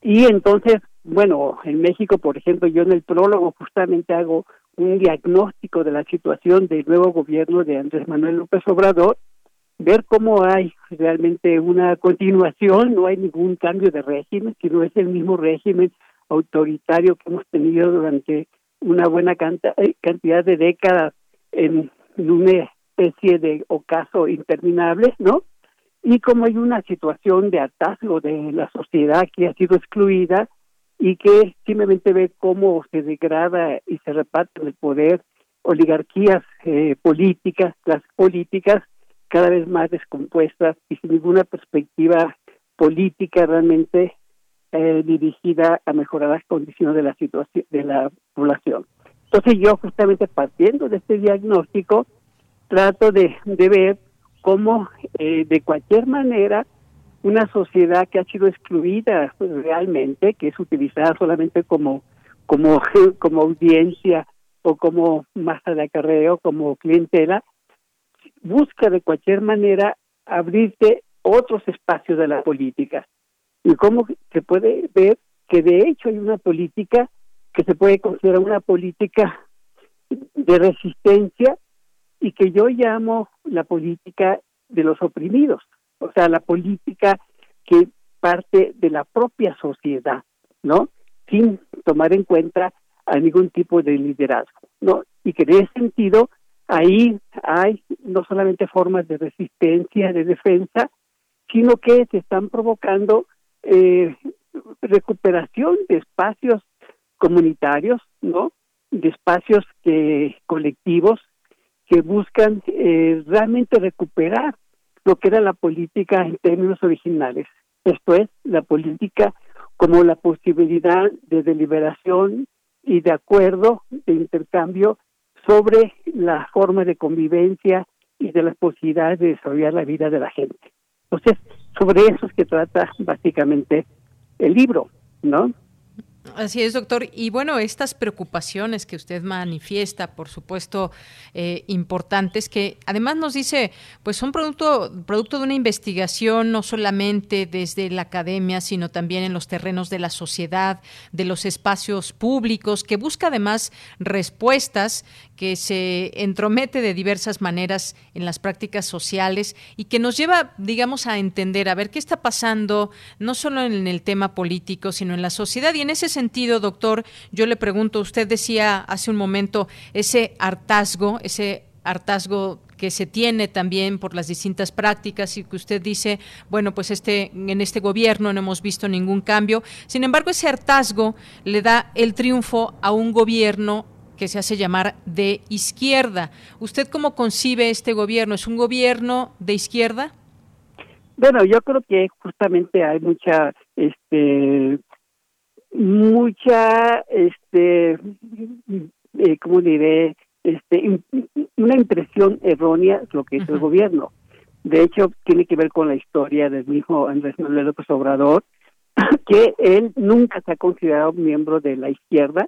Y entonces, bueno, en México, por ejemplo, yo en el prólogo justamente hago un diagnóstico de la situación del nuevo gobierno de Andrés Manuel López Obrador, ver cómo hay realmente una continuación, no hay ningún cambio de régimen, sino es el mismo régimen autoritario que hemos tenido durante una buena eh, cantidad de décadas en una especie de ocaso interminable, ¿no? Y como hay una situación de hartazgo de la sociedad que ha sido excluida y que simplemente ve cómo se degrada y se reparte el poder, oligarquías eh, políticas, las políticas cada vez más descompuestas y sin ninguna perspectiva política realmente eh, dirigida a mejorar las condiciones de la situación de la población. Entonces yo justamente partiendo de este diagnóstico trato de, ver cómo eh, de cualquier manera una sociedad que ha sido excluida realmente, que es utilizada solamente como como [laughs] como audiencia o como masa de acarreo, como clientela, busca de cualquier manera abrirte otros espacios de la política. Y cómo se puede ver que de hecho hay una política que se puede considerar una política de resistencia y que yo llamo la política de los oprimidos, o sea, la política que parte de la propia sociedad, ¿no? Sin tomar en cuenta a ningún tipo de liderazgo, ¿no? Y que en ese sentido ahí hay no solamente formas de resistencia, de defensa, sino que se están provocando eh, recuperación de espacios comunitarios, ¿no? De espacios que colectivos que buscan eh, realmente recuperar lo que era la política en términos originales. Esto es, la política como la posibilidad de deliberación y de acuerdo, de intercambio sobre la forma de convivencia y de las posibilidades de desarrollar la vida de la gente. Entonces, sobre eso es que trata básicamente el libro, ¿no? Así es, doctor. Y bueno, estas preocupaciones que usted manifiesta, por supuesto, eh, importantes, que además nos dice, pues son producto, producto de una investigación no solamente desde la academia, sino también en los terrenos de la sociedad, de los espacios públicos, que busca además respuestas que se entromete de diversas maneras en las prácticas sociales y que nos lleva, digamos, a entender, a ver qué está pasando, no solo en el tema político, sino en la sociedad. Y en ese sentido, doctor, yo le pregunto, usted decía hace un momento ese hartazgo, ese hartazgo que se tiene también por las distintas prácticas y que usted dice, bueno, pues este en este gobierno no hemos visto ningún cambio. Sin embargo, ese hartazgo le da el triunfo a un gobierno que se hace llamar de izquierda. ¿Usted cómo concibe este gobierno? ¿Es un gobierno de izquierda? Bueno, yo creo que justamente hay mucha, este, mucha, este, eh, ¿cómo diré? Este, una impresión errónea lo que es el gobierno. De hecho, tiene que ver con la historia del mismo Andrés Manuel López Obrador, [clears throat] que él nunca se ha considerado miembro de la izquierda,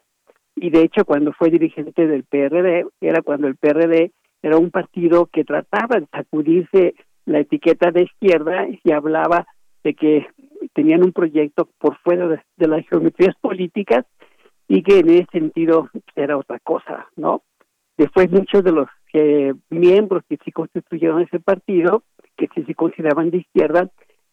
y de hecho cuando fue dirigente del PRD, era cuando el PRD era un partido que trataba de sacudirse la etiqueta de izquierda y hablaba de que tenían un proyecto por fuera de, las geometrías políticas y que en ese sentido era otra cosa, ¿no? Después muchos de los eh, miembros que sí constituyeron ese partido, que sí se consideraban de izquierda,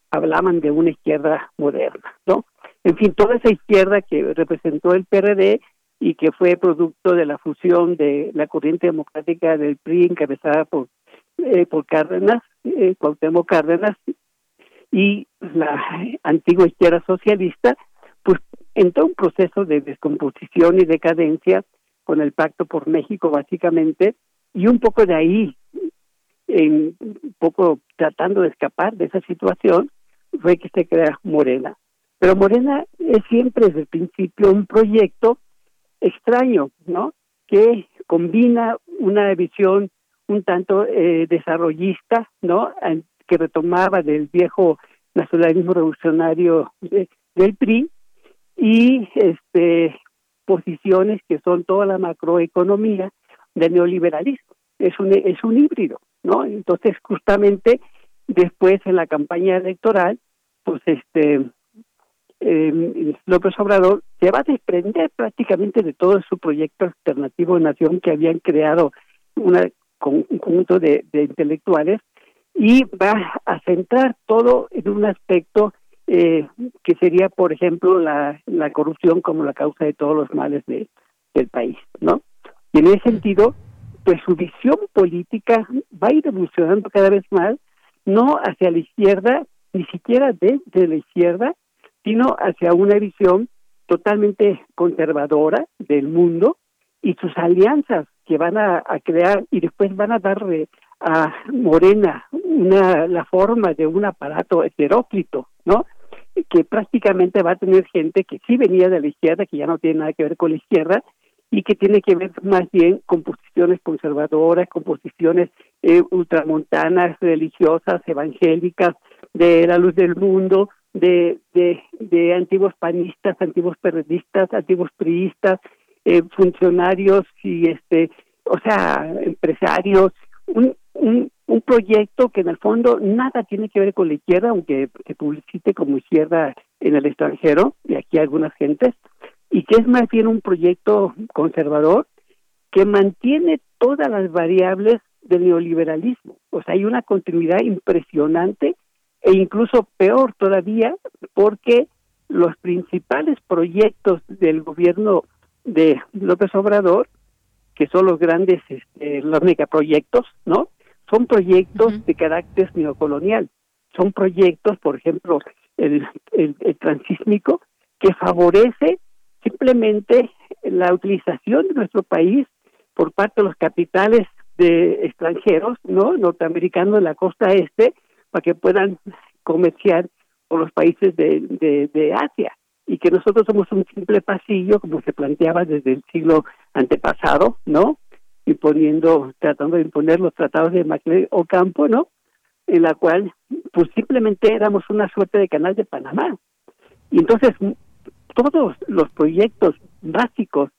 hablaban de una izquierda moderna, ¿no? En fin, toda esa izquierda que representó el PRD y que fue producto de la fusión de la corriente democrática del PRI encabezada por eh, por Cárdenas, eh, Cuauhtémoc Cárdenas y la antigua izquierda socialista, pues entró un proceso de descomposición y decadencia con el Pacto por México básicamente y un poco de ahí en un poco tratando de escapar de esa situación, fue que se crea Morena. Pero Morena es siempre desde el principio un proyecto extraño, ¿no? Que combina una visión un tanto eh, desarrollista, ¿no? Que retomaba del viejo nacionalismo revolucionario del PRI y este posiciones que son toda la macroeconomía del neoliberalismo. Es un es un híbrido, ¿no? Entonces justamente después en la campaña electoral, pues este eh, López Obrador se va a desprender prácticamente de todo su proyecto alternativo de nación que habían creado una, un conjunto de, intelectuales y va a centrar todo en un aspecto eh, que sería, por ejemplo, la, la corrupción como la causa de todos los males de, del país, ¿no? Y en ese sentido, pues su visión política va a ir evolucionando cada vez más, no hacia la izquierda, ni siquiera desde la izquierda, sino hacia una visión totalmente conservadora del mundo y sus alianzas que van a, crear y después van a darle a Morena una la forma de un aparato heteróclito, ¿no? Que prácticamente va a tener gente que sí venía de la izquierda, que ya no tiene nada que ver con la izquierda, y que tiene que ver más bien con posiciones conservadoras, con posiciones eh, ultramontanas, religiosas, evangélicas, de la luz del mundo, de, de, de antiguos panistas, antiguos periodistas, antiguos priistas, eh, funcionarios y este, o sea, empresarios, un, un, proyecto que en el fondo nada tiene que ver con la izquierda, aunque se publicite como izquierda en el extranjero, y aquí algunas gentes, y que es más bien un proyecto conservador que mantiene todas las variables del neoliberalismo. O sea, hay una continuidad impresionante e incluso peor todavía porque los principales proyectos del gobierno de López Obrador, que son los grandes, este, los megaproyectos, ¿no? Son proyectos de carácter neocolonial. Son proyectos, por ejemplo, el, el, el transísmico, que favorece simplemente la utilización de nuestro país por parte de los capitales de extranjeros, ¿no? Norteamericanos de la costa este, para que puedan comerciar con los países de, de, Asia y que nosotros somos un simple pasillo, como se planteaba desde el siglo antepasado, ¿no? Imponiendo, tratando de imponer los tratados de Maclay Ocampo, ¿no? En la cual, pues simplemente éramos una suerte de canal de Panamá. Y entonces, todos los proyectos básicos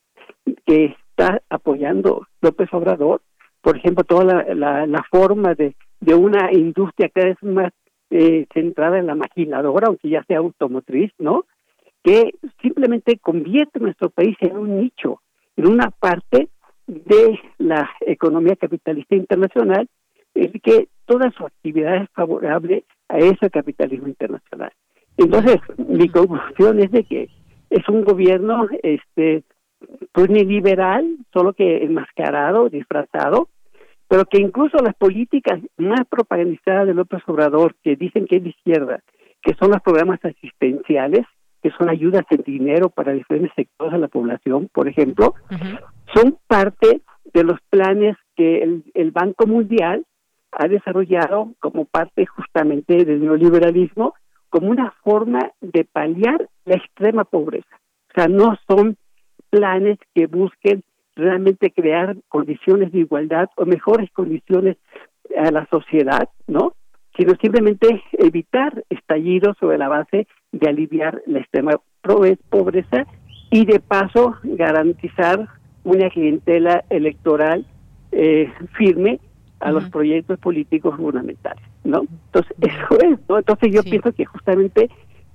que está apoyando López Obrador, por ejemplo, toda la, la, la forma de de una industria cada vez más eh, centrada en la maquinadora, aunque ya sea automotriz, ¿no? Que simplemente convierte nuestro país en un nicho, en una parte de la economía capitalista internacional, es que toda su actividad es favorable a ese capitalismo internacional. Entonces, mi conclusión es de que es un gobierno este pues ni liberal, solo que enmascarado, disfrazado, pero que incluso las políticas más propagandizadas de López Obrador, que dicen que es de izquierda, que son los programas asistenciales, que son ayudas en dinero para diferentes sectores de la población, por ejemplo, son parte de los planes que el, el, Banco Mundial ha desarrollado como parte justamente del neoliberalismo, como una forma de paliar la extrema pobreza. O sea, no son planes que busquen realmente crear condiciones de igualdad o mejores condiciones a la sociedad, ¿no? Sino simplemente evitar estallidos sobre la base de aliviar la extrema pobreza y de paso garantizar una clientela electoral eh, firme a los proyectos políticos gubernamentales, ¿no? Entonces, eso es, ¿no? Entonces yo pienso que justamente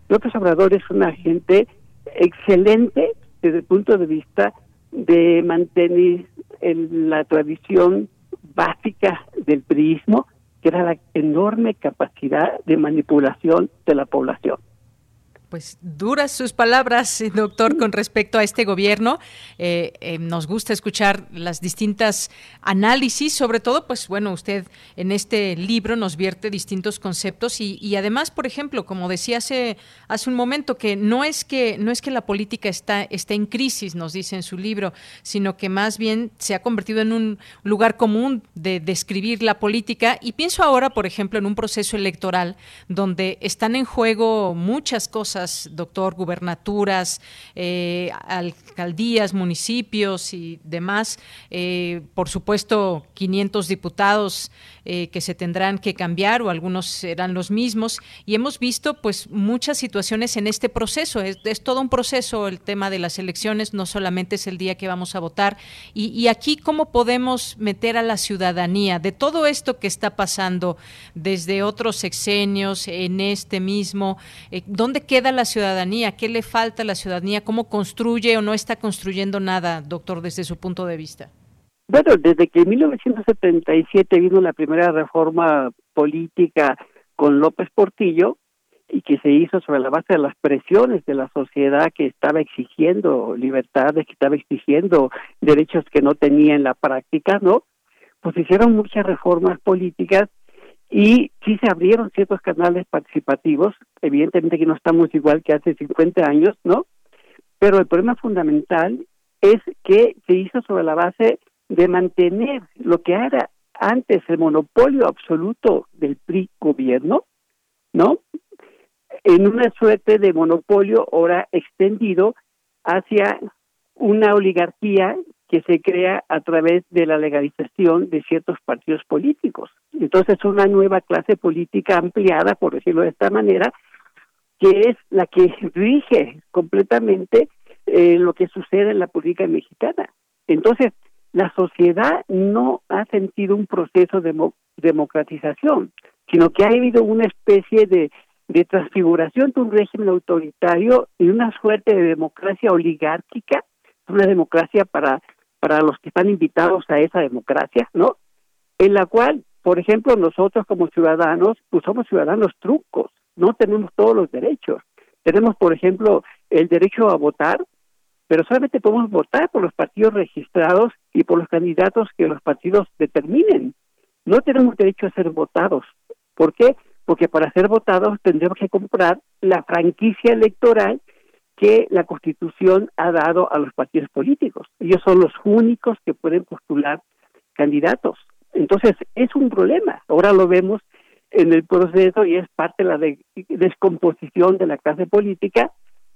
López Obrador es un agente excelente desde el punto de vista de mantener la tradición básica del priismo, que era la enorme capacidad de manipulación de la población. Pues duras sus palabras, eh, doctor, con respecto a este gobierno. Eh, eh, nos gusta escuchar las distintas análisis, sobre todo, pues bueno, usted en este libro nos vierte distintos conceptos y, y, además, por ejemplo, como decía hace, hace un momento, que no es que no es que la política está, está en crisis, nos dice en su libro, sino que más bien se ha convertido en un lugar común de describir la política. Y pienso ahora, por ejemplo, en un proceso electoral donde están en juego muchas cosas doctor, gubernaturas, eh, alcaldías, municipios y demás. Eh, por supuesto, 500 diputados eh, que se tendrán que cambiar o algunos serán los mismos. Y hemos visto pues muchas situaciones en este proceso. Es, todo un proceso el tema de las elecciones, no solamente es el día que vamos a votar. Y, aquí, ¿cómo podemos meter a la ciudadanía de todo esto que está pasando desde otros sexenios, en este mismo? ¿Dónde queda la ciudadanía? ¿Qué le falta a la ciudadanía? ¿Cómo construye o no está construyendo nada, doctor, desde su punto de vista? Bueno, desde que en 1977 vino la primera reforma política con López Portillo y que se hizo sobre la base de las presiones de la sociedad que estaba exigiendo libertades, que estaba exigiendo derechos que no tenía en la práctica, ¿no? Pues hicieron muchas reformas políticas y sí se abrieron ciertos canales participativos, evidentemente que no estamos igual que hace 50 años, ¿no? Pero el problema fundamental es que se hizo sobre la base de mantener lo que era antes el monopolio absoluto del PRI gobierno, ¿no? En una suerte de monopolio ahora extendido hacia una oligarquía que se crea a través de la legalización de ciertos partidos políticos. Entonces, una nueva clase política ampliada, por decirlo de esta manera, que es la que rige completamente eh, lo que sucede en la política mexicana. Entonces, la sociedad no ha sentido un proceso de democratización, sino que ha habido una especie de, de transfiguración de un régimen autoritario y una suerte de democracia oligárquica, una democracia para, para los que están invitados a esa democracia, ¿no? En la cual, por ejemplo, nosotros como ciudadanos, pues somos ciudadanos trucos, no tenemos todos los derechos. Tenemos, por ejemplo, el derecho a votar, pero solamente podemos votar por los partidos registrados y por los candidatos que los partidos determinen. No tenemos derecho a ser votados. ¿Por qué? Porque para ser votados tendremos que comprar la franquicia electoral que la Constitución ha dado a los partidos políticos. Ellos son los únicos que pueden postular candidatos. Entonces, es un problema. Ahora lo vemos en el proceso y es parte de la descomposición de la clase política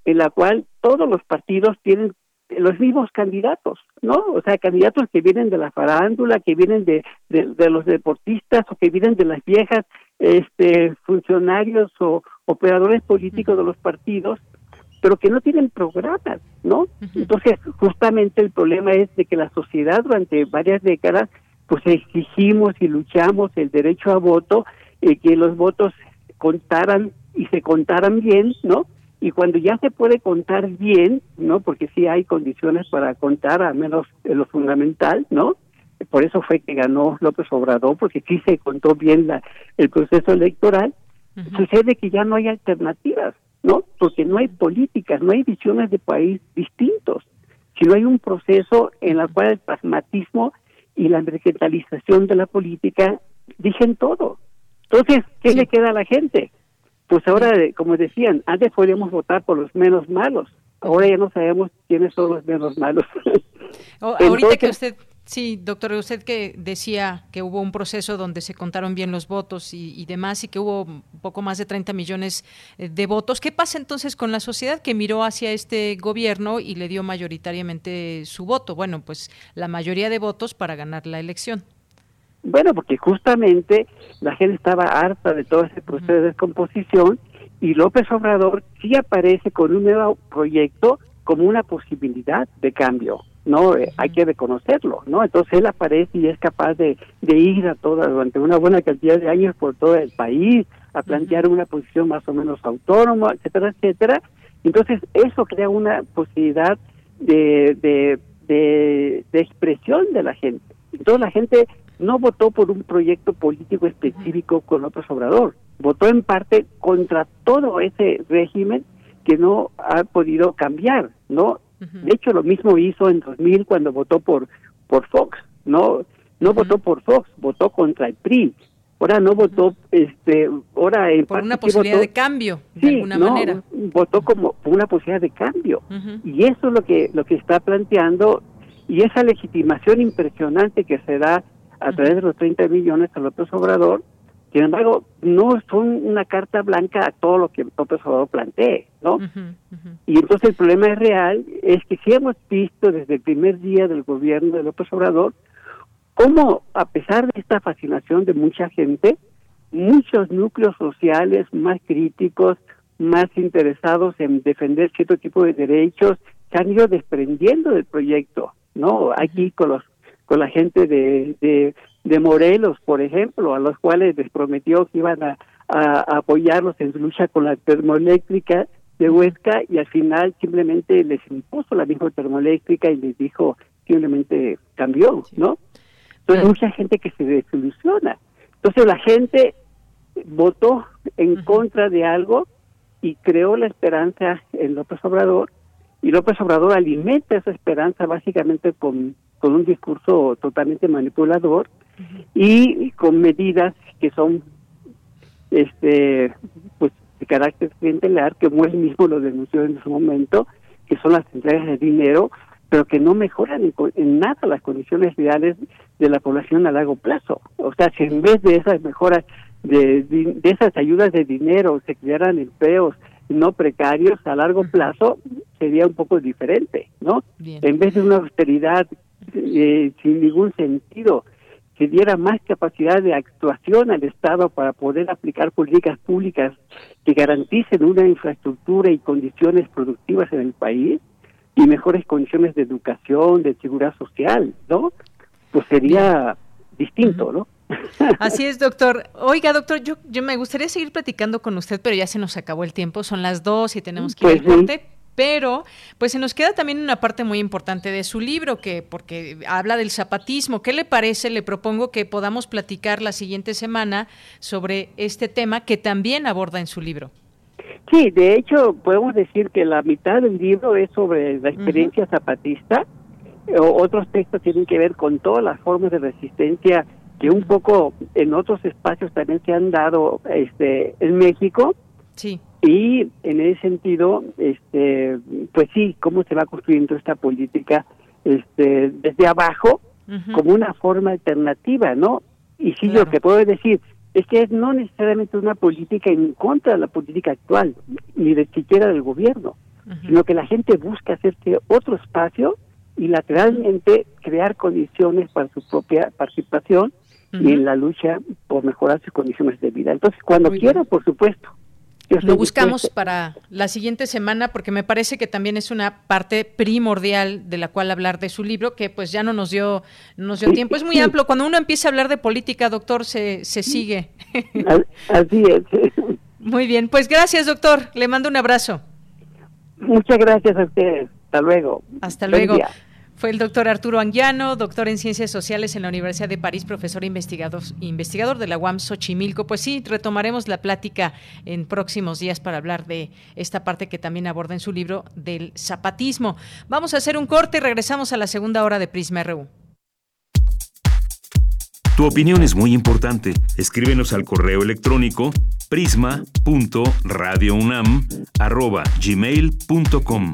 en la cual todos los partidos tienen los mismos candidatos, ¿no? O sea, candidatos que vienen de la farándula, que vienen de, de, los deportistas o que vienen de las viejas este, funcionarios o operadores políticos de los partidos, pero que no tienen programas, ¿no? Entonces, justamente el problema es de que la sociedad durante varias décadas, pues exigimos y luchamos el derecho a voto, y que los votos contaran y se contaran bien, ¿no? y cuando ya se puede contar bien, ¿no? Porque sí hay condiciones para contar, al menos lo fundamental, ¿no? Por eso fue que ganó López Obrador, porque sí se contó bien la, el proceso electoral. Sucede que ya no hay alternativas, ¿no? Porque no hay políticas, no hay visiones de país distintos, sino hay un proceso en el cual el pragmatismo y la mercantilización de la política dicen todo. Entonces, ¿qué le queda a la gente? pues ahora, como decían, antes podíamos votar por los menos malos, ahora ya no sabemos quiénes son los menos malos. [laughs] ahorita que usted, sí, doctor, usted que decía que hubo un proceso donde se contaron bien los votos y, demás y que hubo poco más de 30 millones eh, de votos, ¿qué pasa entonces con la sociedad que miró hacia este gobierno y le dio mayoritariamente su voto? Bueno, pues la mayoría de votos para ganar la elección. Bueno, porque justamente la gente estaba harta de todo ese proceso de descomposición y López Obrador sí aparece con un nuevo proyecto como una posibilidad de cambio, ¿no? Eh, hay que reconocerlo, ¿no? Entonces él aparece y es capaz de, de ir a toda, durante una buena cantidad de años por todo el país, a plantear una posición más o menos autónoma, etcétera, etcétera. Entonces eso crea una posibilidad de, de, de, de expresión de la gente. Entonces la gente no votó por un proyecto político específico con otro Obrador, votó en parte contra todo ese régimen que no ha podido cambiar, ¿no? De hecho, lo mismo hizo en 2000 cuando votó por por Fox, no no votó por Fox, votó contra el PRI. Ahora no votó, este, ahora por una posibilidad de cambio, de alguna manera. Votó como por una posibilidad de cambio. Y eso es lo que lo que está planteando y esa legitimación impresionante que se da a través de los 30 millones a López Obrador, sin embargo, no son una carta blanca a todo lo que López Obrador plantee, ¿no? Y entonces el problema es real, es que si hemos visto desde el primer día del gobierno de López Obrador, cómo a pesar de esta fascinación de mucha gente, muchos núcleos sociales más críticos, más interesados en defender cierto tipo de derechos, se han ido desprendiendo del proyecto, ¿no? Aquí con los con la gente de, de, Morelos, por ejemplo, a los cuales les prometió que iban a, apoyarlos en su lucha con la termoeléctrica de Huesca y al final simplemente les impuso la misma termoeléctrica y les dijo simplemente cambió, ¿no? Entonces mucha gente que se desilusiona. Entonces la gente votó en contra de algo y creó la esperanza en López Obrador y López Obrador alimenta esa esperanza básicamente con, con un discurso totalmente manipulador y con medidas que son este pues de carácter clientelar, que él mismo lo denunció en su momento, que son las entregas de dinero, pero que no mejoran en, nada las condiciones reales de la población a largo plazo. O sea, si en vez de esas mejoras, de, de esas ayudas de dinero, se crearan empleos no precarios a largo plazo, sería un poco diferente, ¿no? En vez de una austeridad eh, sin ningún sentido, que diera más capacidad de actuación al Estado para poder aplicar políticas públicas que garanticen una infraestructura y condiciones productivas en el país y mejores condiciones de educación, de seguridad social, ¿no? Pues sería distinto, ¿no? [laughs] Así es, doctor. Oiga, doctor, yo, yo me gustaría seguir platicando con usted, pero ya se nos acabó el tiempo, son las dos y tenemos que ir al pues. Pero, pues se nos queda también una parte muy importante de su libro, que porque habla del zapatismo. ¿Qué le parece? Le propongo que podamos platicar la siguiente semana sobre este tema que también aborda en su libro. Sí, de hecho, podemos decir que la mitad del libro es sobre la experiencia zapatista. otros textos tienen que ver con todas las formas de resistencia que un poco en otros espacios también se han dado este en México. Sí. Y en ese sentido, este pues sí, cómo se va construyendo esta política este desde abajo como una forma alternativa, ¿no? Y sí, lo que puedo decir es que es no necesariamente una política en contra de la política actual, ni de siquiera del gobierno, sino que la gente busca hacerse otro espacio y lateralmente crear condiciones para su propia participación y en la lucha por mejorar sus condiciones de vida. Entonces, cuando quiera, por supuesto. Lo buscamos para la siguiente semana porque me parece que también es una parte primordial de la cual hablar de su libro que pues ya no nos dio nos dio tiempo. Es muy amplio. Cuando uno empieza a hablar de política, doctor, se, se sigue. Así es. [laughs] Muy bien. Pues gracias, doctor. Le mando un abrazo. Muchas gracias a ustedes. Hasta luego. Hasta luego. Fue el doctor Arturo Anguiano, doctor en Ciencias Sociales en la Universidad de París, profesor investigador, investigador de la UAM Xochimilco. Pues sí, retomaremos la plática en próximos días para hablar de esta parte que también aborda en su libro del zapatismo. Vamos a hacer un corte y regresamos a la segunda hora de Prisma RU. Tu opinión es muy importante. Escríbenos al correo electrónico prisma.radiounam@gmail.com.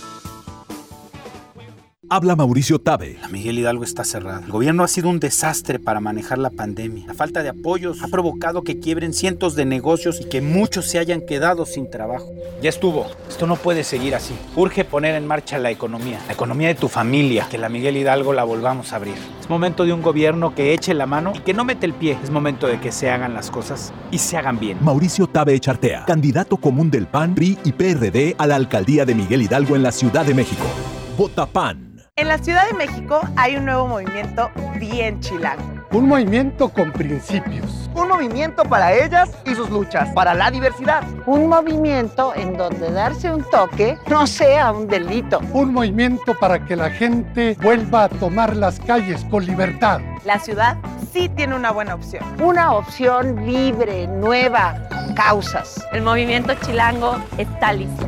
Habla Mauricio Tabe. La Miguel Hidalgo está cerrada. El gobierno ha sido un desastre para manejar la pandemia. La falta de apoyos ha provocado que quiebren cientos de negocios y que muchos se hayan quedado sin trabajo. Ya estuvo. Esto no puede seguir así. Urge poner en marcha la economía, la economía de tu familia, que la Miguel Hidalgo la volvamos a abrir. Es momento de un gobierno que eche la mano y que no mete el pie. Es momento de que se hagan las cosas y se hagan bien. Mauricio Tabe Echartea, candidato común del PAN, PRI y PRD a la alcaldía de Miguel Hidalgo en la Ciudad de México. Vota PAN. En la Ciudad de México hay un nuevo movimiento bien chilango. Un movimiento con principios. Un movimiento para ellas y sus luchas, para la diversidad. Un movimiento en donde darse un toque no sea un delito. Un movimiento para que la gente vuelva a tomar las calles con libertad. La ciudad sí tiene una buena opción. Una opción libre, nueva, causas. El movimiento chilango está listo.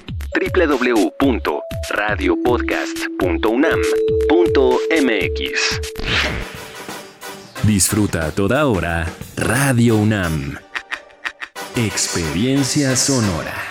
www.radiopodcast.unam.mx. Disfruta a toda hora Radio UNAM. Experiencia sonora.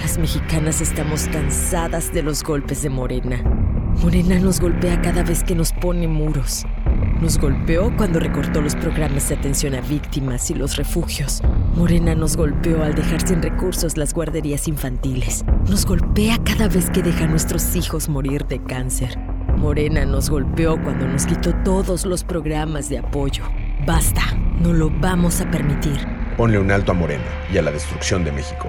Las mexicanas estamos cansadas de los golpes de Morena. Morena nos golpea cada vez que nos pone muros. Nos golpeó cuando recortó los programas de atención a víctimas y los refugios. Morena nos golpeó al dejar sin recursos las guarderías infantiles. Nos golpea cada vez que deja a nuestros hijos morir de cáncer. Morena nos golpeó cuando nos quitó todos los programas de apoyo. Basta, no lo vamos a permitir. Ponle un alto a Morena y a la destrucción de México.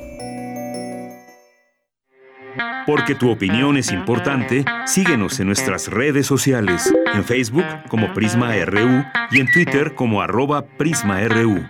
Porque tu opinión es importante, síguenos en nuestras redes sociales, en Facebook como Prisma RU y en Twitter como arroba PrismaRU.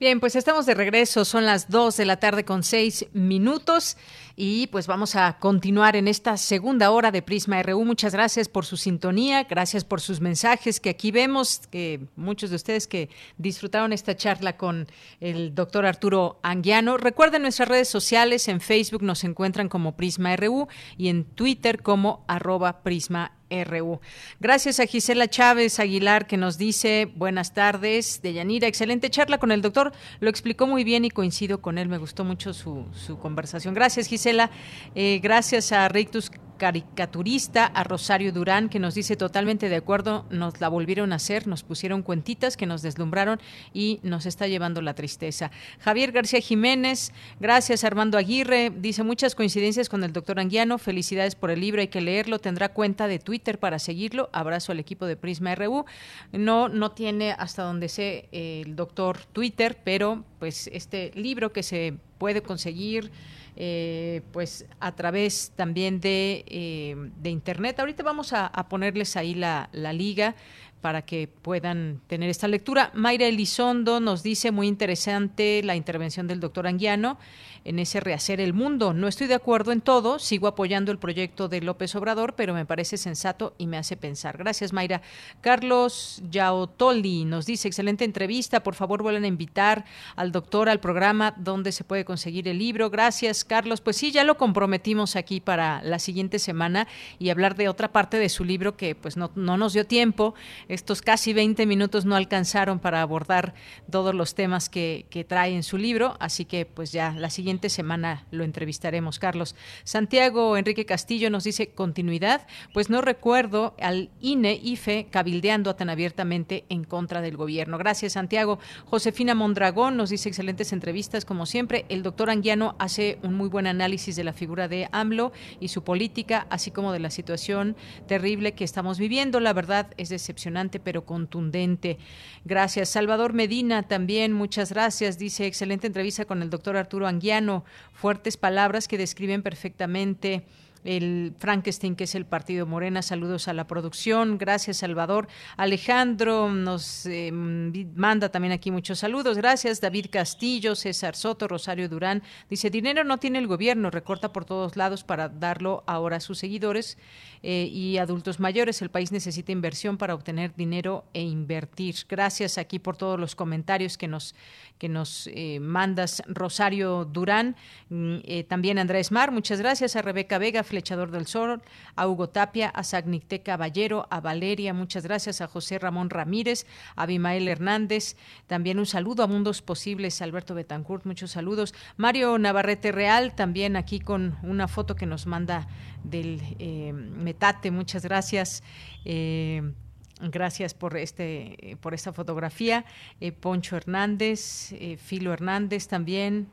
Bien, pues estamos de regreso, son las 2 de la tarde con 6 minutos y pues vamos a continuar en esta segunda hora de Prisma RU. Muchas gracias por su sintonía, gracias por sus mensajes que aquí vemos, que muchos de ustedes que disfrutaron esta charla con el doctor Arturo Anguiano. Recuerden nuestras redes sociales, en Facebook nos encuentran como Prisma RU y en Twitter como arroba Prisma RU. Gracias a Gisela Chávez Aguilar que nos dice buenas tardes, de Yanira, excelente charla con el doctor, lo explicó muy bien y coincido con él, me gustó mucho su, su conversación. Gracias Gisela, eh, gracias a Rictus caricaturista, a Rosario Durán, que nos dice totalmente de acuerdo, nos la volvieron a hacer, nos pusieron cuentitas que nos deslumbraron y nos está llevando la tristeza. Javier García Jiménez, gracias Armando Aguirre, dice muchas coincidencias con el doctor Anguiano, felicidades por el libro, hay que leerlo, tendrá cuenta de Twitter para seguirlo, abrazo al equipo de Prisma RU. No, no tiene hasta donde sé el doctor Twitter, pero pues este libro que se puede conseguir eh, pues a través también de, eh, de, internet. Ahorita vamos a, ponerles ahí la, la, liga para que puedan tener esta lectura. Mayra Elizondo nos dice muy interesante la intervención del doctor Anguiano en ese rehacer el mundo. No estoy de acuerdo en todo, sigo apoyando el proyecto de López Obrador, pero me parece sensato y me hace pensar. Gracias, Mayra. Carlos Yaotoli nos dice, excelente entrevista, por favor vuelvan a invitar al doctor al programa donde se puede conseguir el libro. Gracias, Carlos. Pues sí, ya lo comprometimos aquí para la siguiente semana y hablar de otra parte de su libro que pues no, no nos dio tiempo. Estos casi 20 minutos no alcanzaron para abordar todos los temas que, que trae en su libro, así que pues ya la siguiente siguiente semana lo entrevistaremos, Carlos. Santiago Enrique Castillo nos dice continuidad, pues no recuerdo al INE IFE cabildeando tan abiertamente en contra del gobierno. Gracias, Santiago. Josefina Mondragón nos dice excelentes entrevistas, como siempre. El doctor Anguiano hace un muy buen análisis de la figura de AMLO y su política, así como de la situación terrible que estamos viviendo. La verdad es decepcionante, pero contundente. Gracias. Salvador Medina también, muchas gracias. Dice excelente entrevista con el doctor Arturo Anguiano fuertes palabras que describen perfectamente el Frankenstein, que es el Partido Morena. Saludos a la producción. Gracias, Salvador. Alejandro nos eh, manda también aquí muchos saludos. Gracias, David Castillo, César Soto, Rosario Durán. Dice, dinero no tiene el gobierno, recorta por todos lados para darlo ahora a sus seguidores eh, y adultos mayores. El país necesita inversión para obtener dinero e invertir. Gracias aquí por todos los comentarios que nos, que nos eh, mandas, Rosario Durán. Mm, también Andrés Mar, muchas gracias. A Rebeca Vega, Flechador del Sol, a Hugo Tapia, a Sagnicté Caballero, a Valeria, muchas gracias, a José Ramón Ramírez, a Abimael Hernández, también un saludo a Mundos Posibles, Alberto Betancourt, muchos saludos. Mario Navarrete Real, también aquí con una foto que nos manda del eh, Metate, muchas gracias. Eh, gracias por este por esta fotografía. Eh, Poncho Hernández, Filo Hernández también.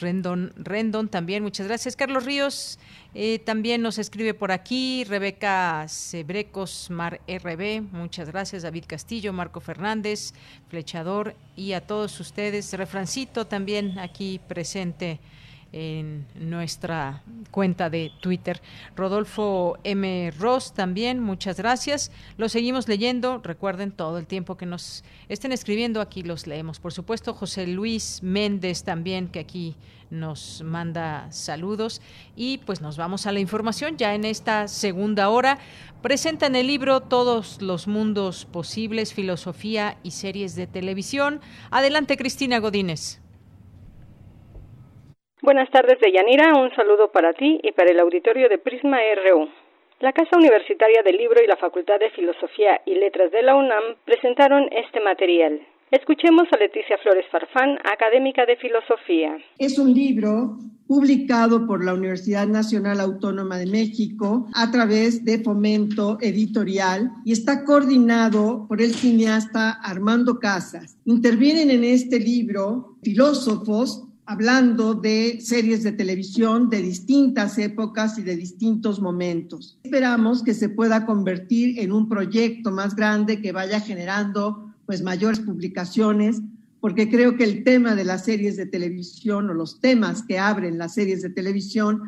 Rendon, Rendon también, muchas gracias. Carlos Ríos eh, también nos escribe por aquí. Rebeca Sebrecos, Mar RB, muchas gracias. David Castillo, Marco Fernández, Flechador y a todos ustedes. Refrancito también aquí presente en nuestra cuenta de Twitter. Rodolfo M. Ross también, muchas gracias. Lo seguimos leyendo. Recuerden todo el tiempo que nos estén escribiendo, aquí los leemos. Por supuesto, José Luis Méndez también, que aquí nos manda saludos. Y pues nos vamos a la información ya en esta segunda hora. Presentan el libro Todos los mundos posibles, filosofía y series de televisión. Adelante, Cristina Godínez. Buenas tardes, Deyanira. Un saludo para ti y para el auditorio de Prisma RU. La Casa Universitaria del Libro y la Facultad de Filosofía y Letras de la UNAM presentaron este material. Escuchemos a Leticia Flores Farfán, académica de Filosofía. Es un libro publicado por la Universidad Nacional Autónoma de México a través de Fomento Editorial y está coordinado por el cineasta Armando Casas. Intervienen en este libro filósofos hablando de series de televisión de distintas épocas y de distintos momentos. Esperamos que se pueda convertir en un proyecto más grande que vaya generando pues mayores publicaciones, porque creo que el tema de las series de televisión o los temas que abren las series de televisión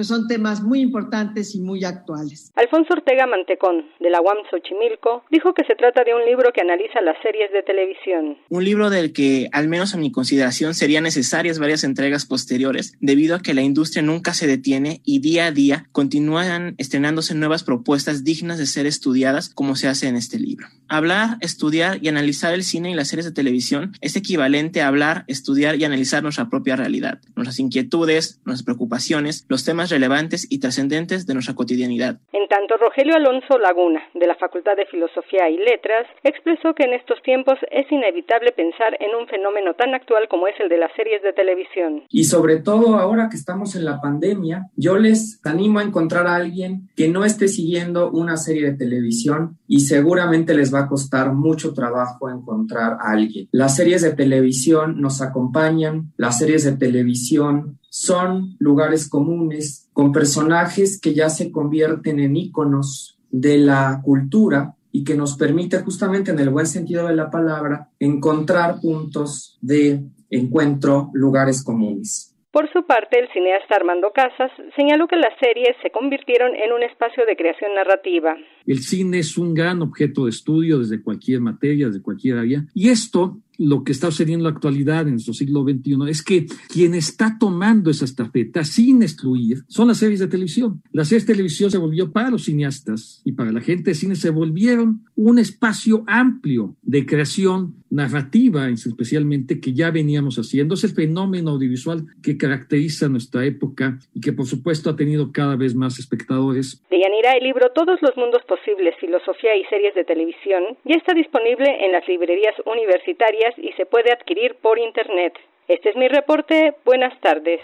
pues son temas muy importantes y muy actuales. Alfonso Ortega Mantecón, de la UAM Xochimilco, dijo que se trata de un libro que analiza las series de televisión. Un libro del que, al menos a mi consideración, serían necesarias varias entregas posteriores, debido a que la industria nunca se detiene y día a día continúan estrenándose nuevas propuestas dignas de ser estudiadas como se hace en este libro. Hablar, estudiar y analizar el cine y las series de televisión es equivalente a hablar, estudiar y analizar nuestra propia realidad, nuestras inquietudes, nuestras preocupaciones, los temas relevantes y trascendentes de nuestra cotidianidad. En tanto, Rogelio Alonso Laguna, de la Facultad de Filosofía y Letras, expresó que en estos tiempos es inevitable pensar en un fenómeno tan actual como es el de las series de televisión. Y sobre todo ahora que estamos en la pandemia, yo les animo a encontrar a alguien que no esté siguiendo una serie de televisión y seguramente les va a costar mucho trabajo encontrar a alguien. Las series de televisión nos acompañan, las series de televisión son lugares comunes con personajes que ya se convierten en íconos de la cultura y que nos permite justamente en el buen sentido de la palabra encontrar puntos de encuentro, lugares comunes. Por su parte, el cineasta Armando Casas señaló que las series se convirtieron en un espacio de creación narrativa. El cine es un gran objeto de estudio desde cualquier materia, desde cualquier área, y esto lo que está sucediendo en la actualidad en nuestro siglo XXI es que quien está tomando esa estafeta sin excluir son las series de televisión. Las series de televisión se volvió para los cineastas y para la gente de cine se volvieron un espacio amplio de creación narrativa, especialmente que ya veníamos haciendo. Es el fenómeno audiovisual que caracteriza nuestra época y que por supuesto ha tenido cada vez más espectadores. De Yanira, el libro Todos los mundos posibles, filosofía y series de televisión ya está disponible en las librerías universitarias y se puede adquirir por Internet. Este es mi reporte. Buenas tardes.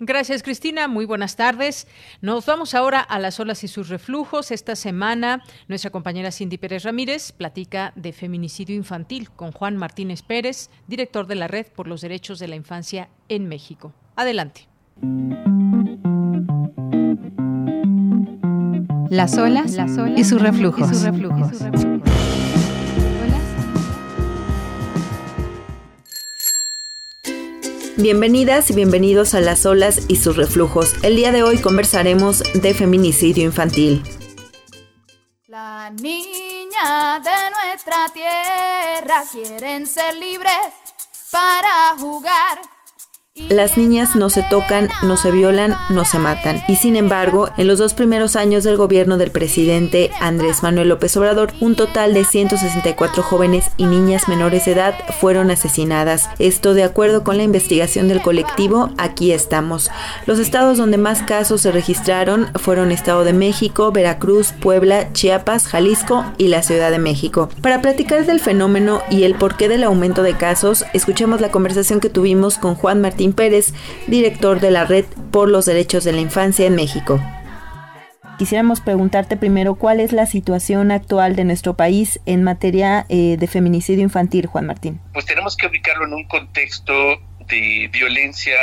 Gracias, Cristina. Muy buenas tardes. Nos vamos ahora a las olas y sus reflujos. Esta semana, nuestra compañera Cindy Pérez Ramírez platica de feminicidio infantil con Juan Martínez Pérez, director de la Red por los Derechos de la Infancia en México. Adelante. Las olas, y sus reflujos. Y sus reflujos. Bienvenidas y bienvenidos a Las olas y sus reflujos. El día de hoy conversaremos de feminicidio infantil. La niña de nuestra tierra quieren ser libres para jugar las niñas no se tocan, no se violan, no se matan. Y sin embargo, en los dos primeros años del gobierno del presidente Andrés Manuel López Obrador, un total de 164 jóvenes y niñas menores de edad fueron asesinadas. Esto de acuerdo con la investigación del colectivo Aquí estamos. Los estados donde más casos se registraron fueron Estado de México, Veracruz, Puebla, Chiapas, Jalisco y la Ciudad de México. Para platicar del fenómeno y el porqué del aumento de casos, escuchemos la conversación que tuvimos con Juan Martín Pérez, director de la Red por los Derechos de la Infancia en México. Quisiéramos preguntarte primero cuál es la situación actual de nuestro país en materia eh, de feminicidio infantil, Juan Martín. Pues tenemos que ubicarlo en un contexto de violencia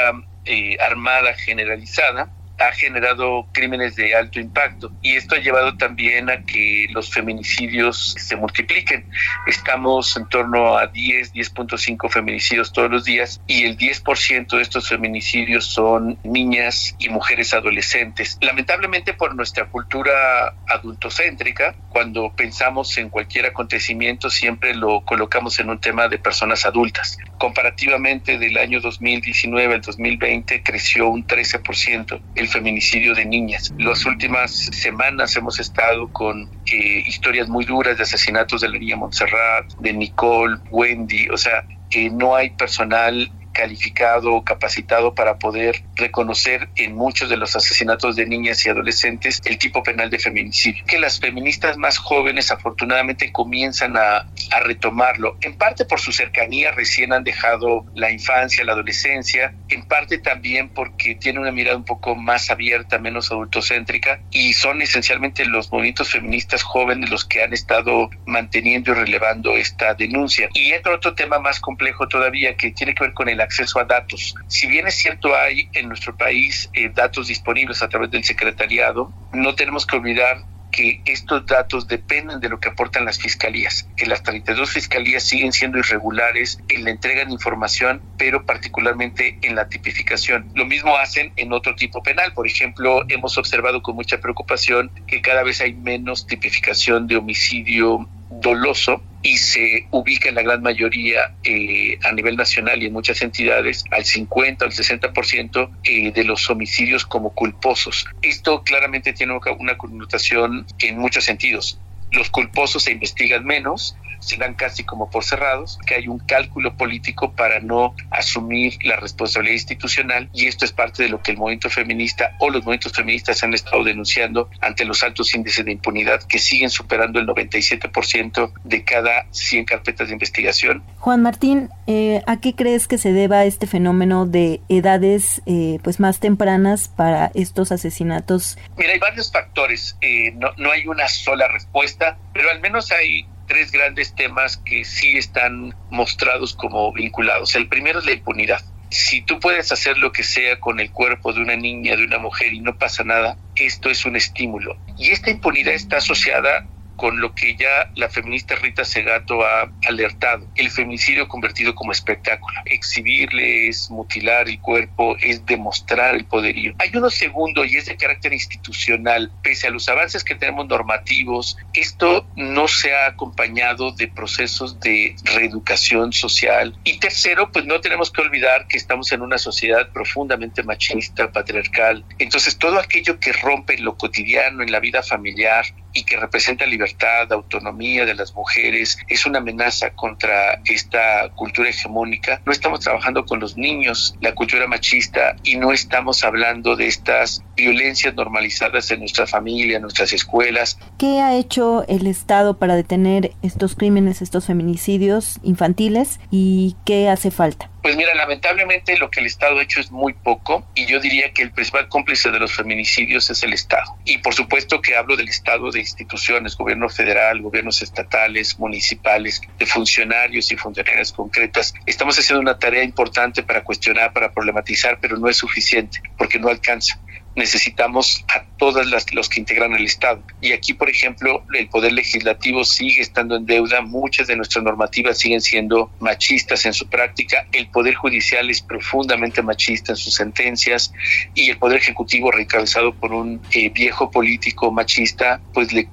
eh, armada generalizada ha generado crímenes de alto impacto y esto ha llevado también a que los feminicidios se multipliquen. Estamos en torno a 10, 10.5 feminicidios todos los días y el 10% de estos feminicidios son niñas y mujeres adolescentes. Lamentablemente por nuestra cultura adultocéntrica, cuando pensamos en cualquier acontecimiento siempre lo colocamos en un tema de personas adultas. Comparativamente del año 2019 al 2020 creció un 13% el feminicidio de niñas. Las últimas semanas hemos estado con eh, historias muy duras de asesinatos de la niña Montserrat, de Nicole, Wendy, o sea, que no hay personal calificado capacitado para poder reconocer en muchos de los asesinatos de niñas y adolescentes el tipo penal de feminicidio. Que las feministas más jóvenes afortunadamente comienzan a, a retomarlo, en parte por su cercanía, recién han dejado la infancia, la adolescencia, en parte también porque tienen una mirada un poco más abierta, menos adultocéntrica, y son esencialmente los movimientos feministas jóvenes los que han estado manteniendo y relevando esta denuncia. Y entra otro tema más complejo todavía que tiene que ver con el acceso a datos. Si bien es cierto hay en nuestro país eh, datos disponibles a través del secretariado, no tenemos que olvidar que estos datos dependen de lo que aportan las fiscalías, que las 32 fiscalías siguen siendo irregulares en la entrega de información, pero particularmente en la tipificación. Lo mismo hacen en otro tipo penal. Por ejemplo, hemos observado con mucha preocupación que cada vez hay menos tipificación de homicidio doloso y se ubica en la gran mayoría eh, a nivel nacional y en muchas entidades al 50 o al 60% eh, de los homicidios como culposos. Esto claramente tiene una connotación en muchos sentidos. Los culposos se investigan menos, se dan casi como por cerrados, que hay un cálculo político para no asumir la responsabilidad institucional y esto es parte de lo que el movimiento feminista o los movimientos feministas han estado denunciando ante los altos índices de impunidad que siguen superando el 97% de cada 100 carpetas de investigación. Juan Martín, eh, ¿a qué crees que se deba este fenómeno de edades eh, pues más tempranas para estos asesinatos? Mira, hay varios factores, eh, no, no hay una sola respuesta, pero al menos hay tres grandes temas que sí están mostrados como vinculados. El primero es la impunidad. Si tú puedes hacer lo que sea con el cuerpo de una niña, de una mujer y no pasa nada, esto es un estímulo. Y esta impunidad está asociada con lo que ya la feminista Rita Segato ha alertado, el feminicidio convertido como espectáculo. Exhibirle es mutilar el cuerpo, es demostrar el poderío. Hay uno segundo y es de carácter institucional. Pese a los avances que tenemos normativos, esto no se ha acompañado de procesos de reeducación social. Y tercero, pues no tenemos que olvidar que estamos en una sociedad profundamente machista, patriarcal. Entonces, todo aquello que rompe lo cotidiano, en la vida familiar y que representa libertad, autonomía de las mujeres, es una amenaza contra esta cultura hegemónica. No estamos trabajando con los niños, la cultura machista, y no estamos hablando de estas violencias normalizadas en nuestra familia, en nuestras escuelas. ¿Qué ha hecho el Estado para detener estos crímenes, estos feminicidios infantiles y qué hace falta? Pues mira, lamentablemente lo que el Estado ha hecho es muy poco y yo diría que el principal cómplice de los feminicidios es el Estado. Y por supuesto que hablo del Estado de instituciones, gobierno federal, gobiernos estatales, municipales, de funcionarios y funcionarias concretas. Estamos haciendo una tarea importante para cuestionar, para problematizar, pero no es suficiente porque no alcanza necesitamos a todas las los que integran el Estado. Y aquí, por ejemplo, el Poder Legislativo sigue estando en deuda, muchas de nuestras normativas siguen siendo machistas en su práctica, el Poder Judicial es profundamente machista en sus sentencias y el Poder Ejecutivo, radicalizado por un eh, viejo político machista, pues le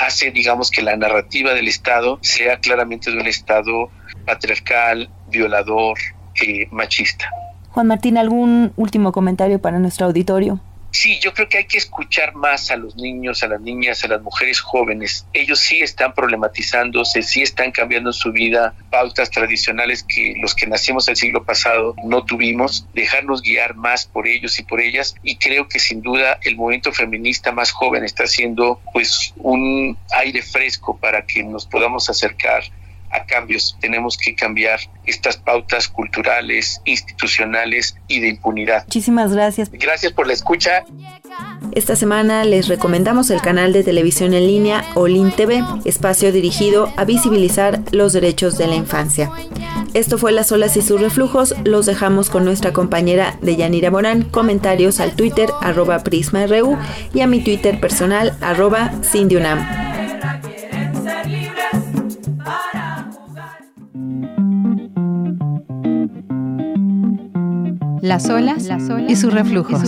hace, digamos, que la narrativa del Estado sea claramente de un Estado patriarcal, violador, eh, machista. Juan Martín, ¿algún último comentario para nuestro auditorio? Sí, yo creo que hay que escuchar más a los niños, a las niñas, a las mujeres jóvenes. Ellos sí están problematizándose, sí están cambiando en su vida pautas tradicionales que los que nacimos el siglo pasado no tuvimos, dejarnos guiar más por ellos y por ellas. Y creo que sin duda el movimiento feminista más joven está haciendo pues un aire fresco para que nos podamos acercar a cambios. Tenemos que cambiar estas pautas culturales, institucionales y de impunidad. Muchísimas gracias. Gracias por la escucha. Esta semana les recomendamos el canal de televisión en línea Olin TV, espacio dirigido a visibilizar los derechos de la infancia. Esto fue Las olas y sus reflujos. Los dejamos con nuestra compañera Deyanira Morán. Comentarios al Twitter arroba PrismaRU y a mi Twitter personal arroba CindyUNAM. Las olas, y sus reflujos.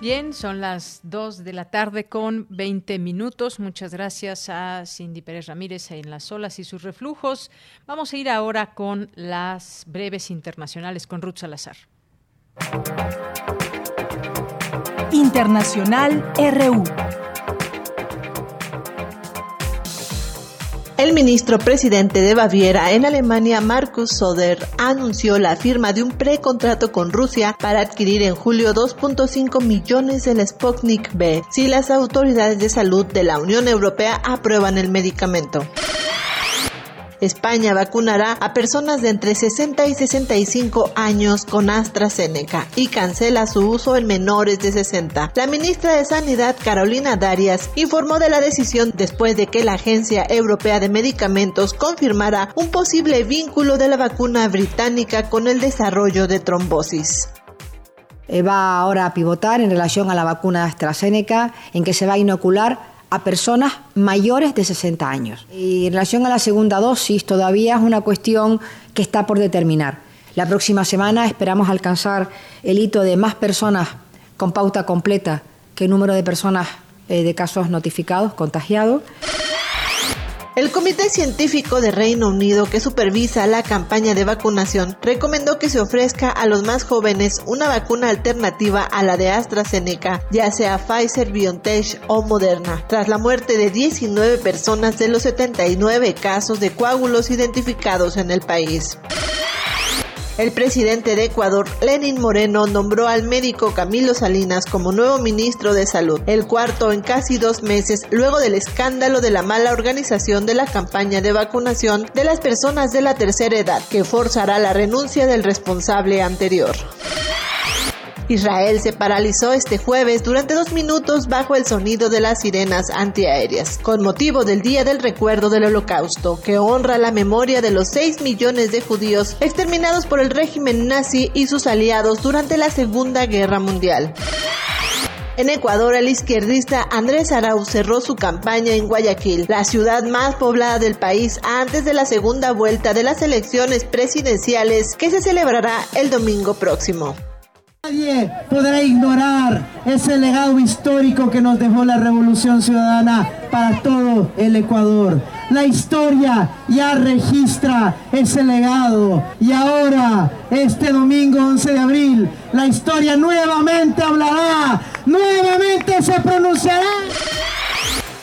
Bien, son las 2 de la tarde con 20 minutos. Muchas gracias a Cindy Pérez Ramírez en Las Olas y sus reflujos. Vamos a ir ahora con las breves internacionales con Ruth Salazar. Internacional RU. El ministro presidente de Baviera en Alemania, Markus Söder, anunció la firma de un precontrato con Rusia para adquirir en julio 2.5 millones del Sputnik B si las autoridades de salud de la Unión Europea aprueban el medicamento. España vacunará a personas de entre 60 y 65 años con AstraZeneca y cancela su uso en menores de 60. La ministra de Sanidad, Carolina Darias, informó de la decisión después de que la Agencia Europea de Medicamentos confirmara un posible vínculo de la vacuna británica con el desarrollo de trombosis va ahora a pivotar en relación a la vacuna AstraZeneca, en que se va a inocular a personas mayores de 60 años. Y en relación a la segunda dosis, todavía es una cuestión que está por determinar. La próxima semana esperamos alcanzar el hito de más personas con pauta completa que número de personas eh, de casos notificados, contagiados. El Comité Científico de Reino Unido que supervisa la campaña de vacunación recomendó que se ofrezca a los más jóvenes una vacuna alternativa a la de AstraZeneca, ya sea Pfizer, BioNTech o Moderna, tras la muerte de 19 personas de los 79 casos de coágulos identificados en el país. El presidente de Ecuador, Lenin Moreno, nombró al médico Camilo Salinas como nuevo ministro de Salud, el cuarto en casi dos meses luego del escándalo de la mala organización de la campaña de vacunación de las personas de la tercera edad, que forzará la renuncia del responsable anterior. Israel se paralizó este jueves durante dos minutos bajo el sonido de las sirenas antiaéreas, con motivo del Día del Recuerdo del Holocausto, que honra la memoria de los 6 millones de judíos exterminados por el régimen nazi y sus aliados durante la Segunda Guerra Mundial. En Ecuador, el izquierdista Andrés Arau cerró su campaña en Guayaquil, la ciudad más poblada del país antes de la segunda vuelta de las elecciones presidenciales que se celebrará el domingo próximo. Nadie podrá ignorar ese legado histórico que nos dejó la Revolución Ciudadana para todo el Ecuador. La historia ya registra ese legado y ahora, este domingo 11 de abril, la historia nuevamente hablará, nuevamente se pronunciará.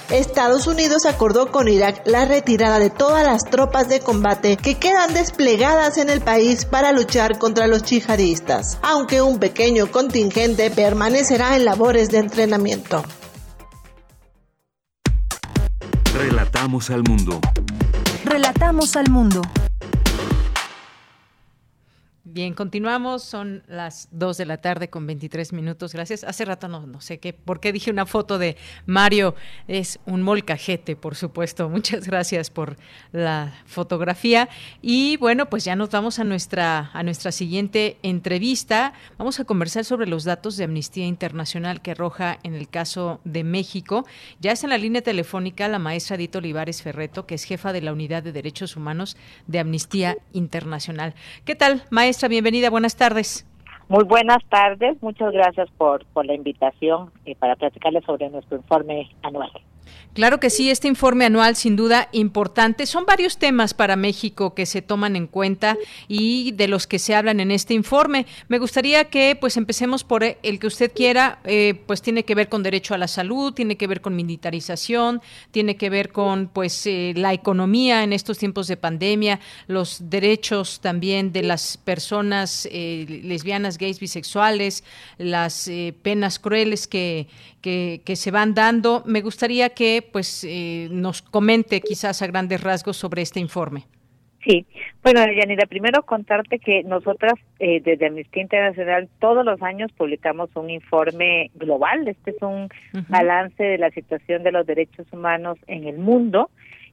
Estados Unidos acordó con Irak la retirada de todas las tropas de combate que quedan desplegadas en el país para luchar contra los yihadistas, aunque un pequeño contingente permanecerá en labores de entrenamiento. Relatamos al mundo. Relatamos al mundo. Bien, continuamos. Son las 2 de la tarde con 23 minutos. Gracias. Hace rato no, no sé qué, por qué dije una foto de Mario. Es un molcajete, por supuesto. [laughs] Muchas gracias por la fotografía. Y bueno, pues ya nos vamos a nuestra, a nuestra siguiente entrevista. Vamos a conversar sobre los datos de Amnistía Internacional que arroja en el caso de México. Ya está en la línea telefónica la maestra Dito Olivares Ferreto, que es jefa de la Unidad de Derechos Humanos de Amnistía Internacional. ¿Qué tal, maestra? Bienvenida, buenas tardes. Muy buenas tardes, muchas gracias por, por la invitación y para platicarles sobre nuestro informe anual. Claro que sí, este informe anual sin duda importante. Son varios temas para México que se toman en cuenta y de los que se hablan en este informe. Me gustaría que pues empecemos por el que usted quiera, eh, pues tiene que ver con derecho a la salud, tiene que ver con militarización, tiene que ver con pues eh, la economía en estos tiempos de pandemia, los derechos también de las personas eh, lesbianas, gays, bisexuales, las penas crueles que, que, que se van dando. Me gustaría que pues eh, nos comente quizás a grandes rasgos sobre este informe. Sí, bueno, Yanira, primero contarte que nosotras eh, desde Amnistía Internacional todos los años publicamos un informe global. Este es un balance de la situación de los derechos humanos en el mundo.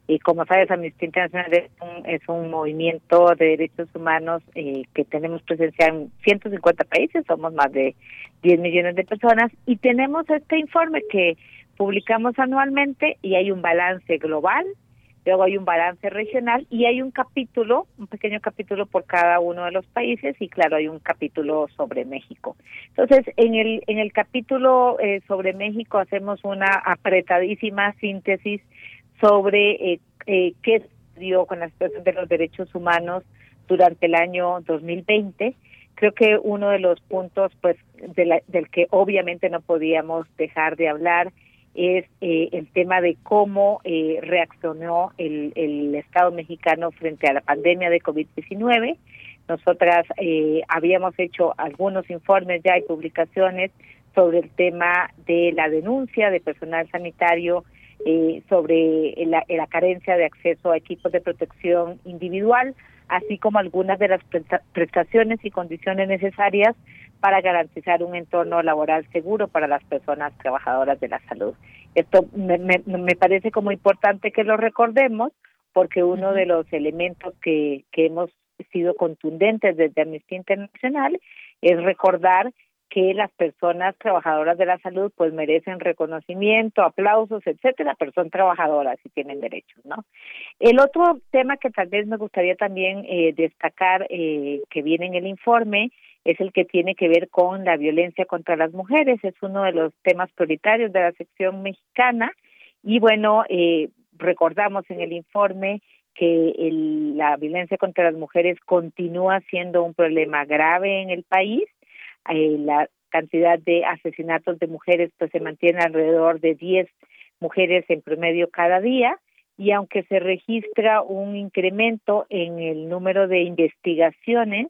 Y como sabes, Amnistía Internacional es un, es un movimiento de derechos humanos eh, que tenemos presencia en 150 países, somos más de 10 millones de personas y tenemos este informe que publicamos anualmente y hay un balance global, luego hay un balance regional y hay un capítulo, un pequeño capítulo por cada uno de los países y claro, hay un capítulo sobre México. Entonces, en el en el capítulo eh, sobre México hacemos una apretadísima síntesis sobre eh, eh, qué dio con la situación de los derechos humanos durante el año 2020 creo que uno de los puntos pues del que obviamente no podíamos dejar de hablar es eh, el tema de cómo eh, reaccionó el, el, Estado mexicano frente a la pandemia de COVID-19. Nosotras eh, habíamos hecho algunos informes ya y publicaciones sobre el tema de la denuncia de personal sanitario, sobre la, la carencia de acceso a equipos de protección individual, así como algunas de las prestaciones y condiciones necesarias para garantizar un entorno laboral seguro para las personas trabajadoras de la salud. Esto me, me, parece como importante que lo recordemos porque uno de los elementos que, que hemos sido contundentes desde Amnistía Internacional es recordar que las personas trabajadoras de la salud pues merecen reconocimiento, aplausos, etcétera, pero son trabajadoras y tienen derechos, ¿no? El otro tema que tal vez me gustaría también eh, destacar eh, que viene en el informe es el que tiene que ver con la violencia contra las mujeres. Es uno de los temas prioritarios de la sección mexicana. Y bueno, eh, recordamos en el informe que el, la violencia contra las mujeres continúa siendo un problema grave en el país. Eh, la cantidad de asesinatos de mujeres pues se mantiene alrededor de 10 mujeres en promedio cada día y aunque se registra un incremento en el número de investigaciones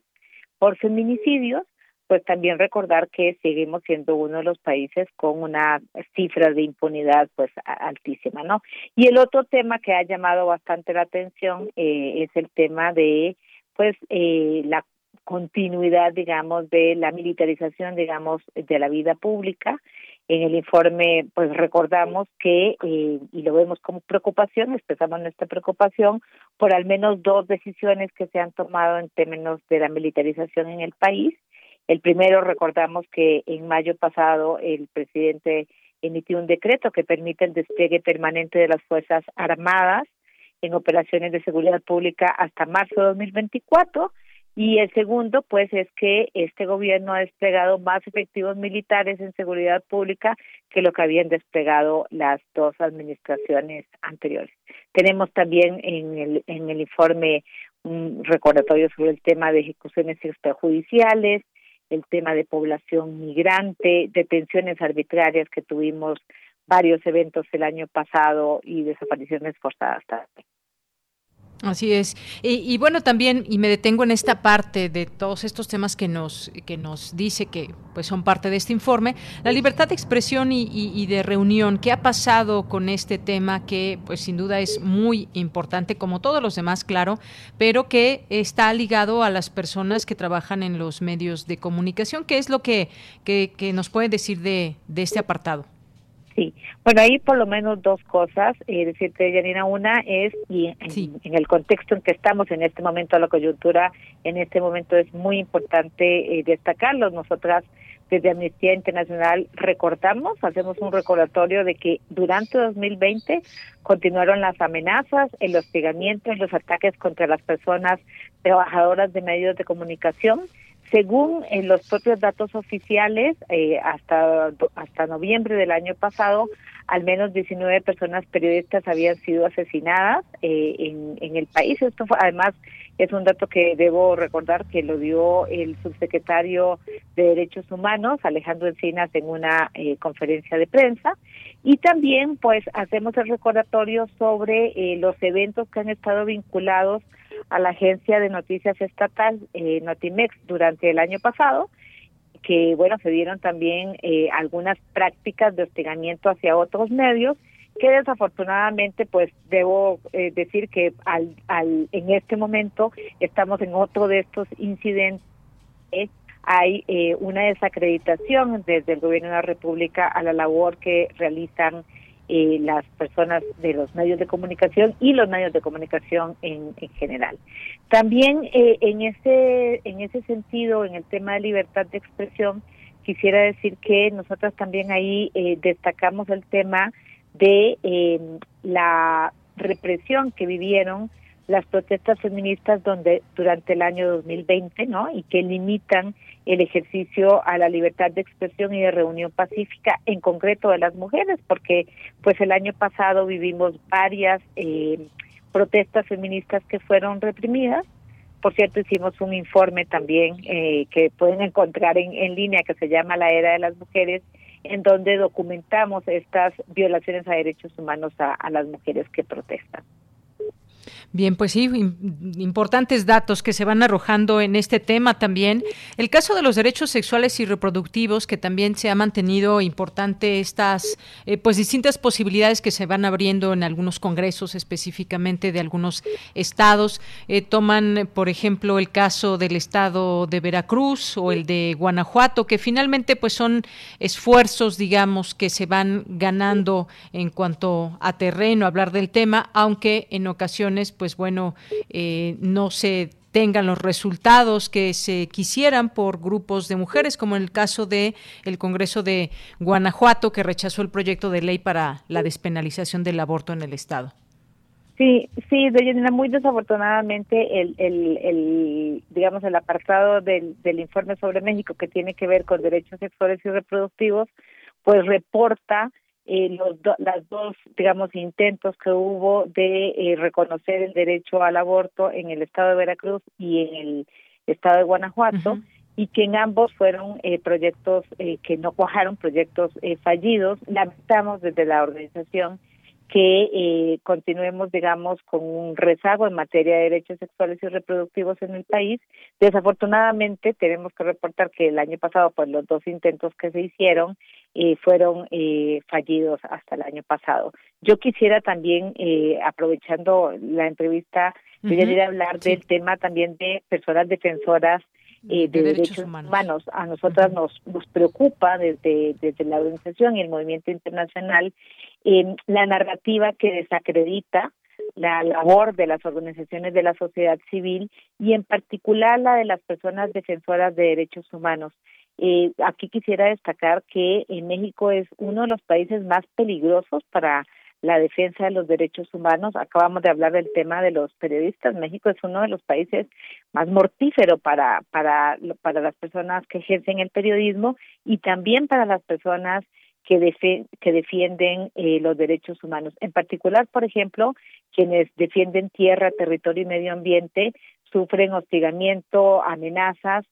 por feminicidios, pues también recordar que seguimos siendo uno de los países con una cifra de impunidad pues altísima, ¿no? Y el otro tema que ha llamado bastante la atención eh, es el tema de pues eh, la continuidad, digamos, de la militarización, digamos, de la vida pública. En el informe, pues recordamos que, eh, y lo vemos como preocupación, expresamos nuestra preocupación por al menos dos decisiones que se han tomado en términos de la militarización en el país. El primero, recordamos que en mayo pasado el presidente emitió un decreto que permite el despliegue permanente de las Fuerzas Armadas en operaciones de seguridad pública hasta marzo de 2024 y el segundo, pues, es que este gobierno ha desplegado más efectivos militares en seguridad pública que lo que habían desplegado las dos administraciones anteriores. Tenemos también en el, en el informe un recordatorio sobre el tema de ejecuciones extrajudiciales, el tema de población migrante, detenciones arbitrarias que tuvimos varios eventos el año pasado y desapariciones forzadas también. Así es. Y, bueno, también, y me detengo en esta parte de todos estos temas que nos, que nos dice que pues son parte de este informe, la libertad de expresión y, y, de reunión. ¿Qué ha pasado con este tema que pues sin duda es muy importante, como todos los demás, claro, pero que está ligado a las personas que trabajan en los medios de comunicación? ¿Qué es lo que, que, que nos puede decir de, de este apartado? Sí, bueno, hay por lo menos dos cosas. Eh, decirte, Janina, una es, y en, el contexto en que estamos en este momento, la coyuntura en este momento es muy importante eh, destacarlo. Nosotras, desde Amnistía Internacional, recordamos, hacemos un recordatorio de que durante 2020 continuaron las amenazas, el hostigamiento los ataques contra las personas trabajadoras de medios de comunicación según en los propios datos oficiales, eh, hasta, hasta noviembre del año pasado, al menos 19 personas periodistas habían sido asesinadas eh, en, en el país. Esto además es un dato que debo recordar que lo dio el subsecretario de Derechos Humanos, Alejandro Encinas, en una eh, conferencia de prensa. Y también, pues, hacemos el recordatorio sobre los eventos que han estado vinculados a la agencia de noticias estatal eh, Notimex durante el año pasado que bueno se dieron también eh, algunas prácticas de hostigamiento hacia otros medios que desafortunadamente pues debo eh, decir que al, al en este momento estamos en otro de estos incidentes. Hay eh, una desacreditación desde el gobierno de la República a la labor que realizan eh, las personas de los medios de comunicación y los medios de comunicación en, en general. También eh, en ese en ese sentido, en el tema de libertad de expresión, quisiera decir que nosotros también ahí eh, destacamos el tema de la represión que vivieron las protestas feministas donde durante el año 2020, ¿no? Y que limitan el ejercicio a la libertad de expresión y de reunión pacífica, en concreto de las mujeres, porque pues el año pasado vivimos varias eh, protestas feministas que fueron reprimidas. Por cierto, hicimos un informe también eh, que pueden encontrar en, en línea que se llama La Era de las Mujeres, en donde documentamos estas violaciones a derechos humanos a las mujeres que protestan. Bien, pues sí, importantes datos que se van arrojando en este tema también. El caso de los derechos sexuales y reproductivos, que también se ha mantenido importante estas, eh, pues distintas posibilidades que se van abriendo en algunos congresos específicamente de algunos estados. Eh, toman, por ejemplo, el caso del estado de Veracruz o el de Guanajuato, que finalmente pues son esfuerzos, digamos, que se van ganando en cuanto a terreno, hablar del tema, aunque en ocasiones pues bueno, eh, no se tengan los resultados que se quisieran por grupos de mujeres, como en el caso de el Congreso de Guanajuato, que rechazó el proyecto de ley para la despenalización del aborto en el Estado. Sí, sí, Deyanira, muy desafortunadamente el, el, el, digamos, el apartado del informe sobre México que tiene que ver con derechos sexuales y reproductivos, pues reporta eh, los las dos, digamos, intentos que hubo de eh, reconocer el derecho al aborto en el estado de Veracruz y en el estado de Guanajuato, y que en ambos fueron eh, proyectos eh, que no cuajaron, proyectos fallidos. Lamentamos desde la organización que eh, continuemos, digamos, con un rezago en materia de derechos sexuales y reproductivos en el país. Desafortunadamente, tenemos que reportar que el año pasado, pues los dos intentos que se hicieron eh, fueron eh, fallidos hasta el año pasado. Yo quisiera también, eh, aprovechando la entrevista, uh hablar del tema también de personas defensoras de, derechos, humanos. A nosotras nos, nos preocupa desde, desde la organización y el movimiento internacional la narrativa que desacredita la labor de las organizaciones de la sociedad civil y en particular la de las personas defensoras de derechos humanos. Eh, aquí quisiera destacar que en México es uno de los países más peligrosos para la defensa de los derechos humanos. Acabamos de hablar del tema de los periodistas. México es uno de los países más mortíferos para para para las personas que ejercen el periodismo y también para las personas que, que defienden eh, los derechos humanos. En particular, por ejemplo, quienes defienden tierra, territorio y medio ambiente sufren hostigamiento, amenazas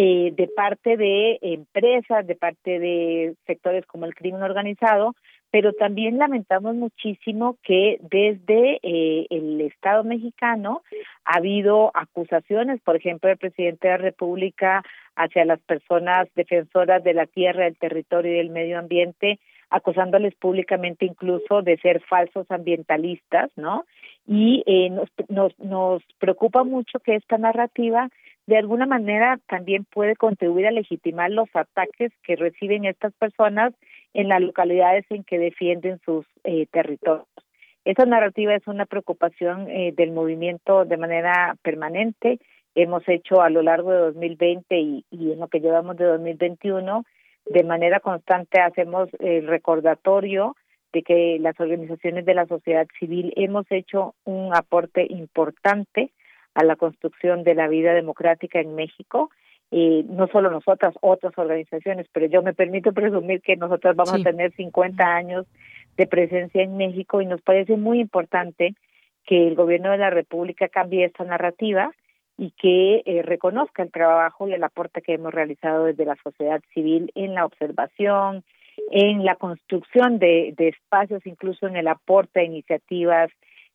eh, de parte de empresas, de parte de sectores como el crimen organizado, pero también lamentamos muchísimo que desde eh, el Estado mexicano ha habido acusaciones, por ejemplo, del presidente de la República hacia las personas defensoras de la tierra, del territorio y del medio ambiente, acusándoles públicamente incluso de ser falsos ambientalistas, ¿no? Y eh, nos, nos, nos preocupa mucho que esta narrativa de alguna manera también puede contribuir a legitimar los ataques que reciben estas personas en las localidades en que defienden sus eh, territorios. Esa narrativa es una preocupación eh, del movimiento de manera permanente. Hemos hecho a lo largo de 2020 y, y en lo que llevamos de 2021, de manera constante hacemos el recordatorio de que las organizaciones de la sociedad civil hemos hecho un aporte importante a la construcción de la vida democrática en México eh, no solo nosotras, otras organizaciones, pero yo me permito presumir que nosotros vamos a tener 50 años de presencia en México y nos parece muy importante que el gobierno de la República cambie esta narrativa y que eh, reconozca el trabajo y el aporte que hemos realizado desde la sociedad civil en la observación, en la construcción de, de espacios, incluso en el aporte a iniciativas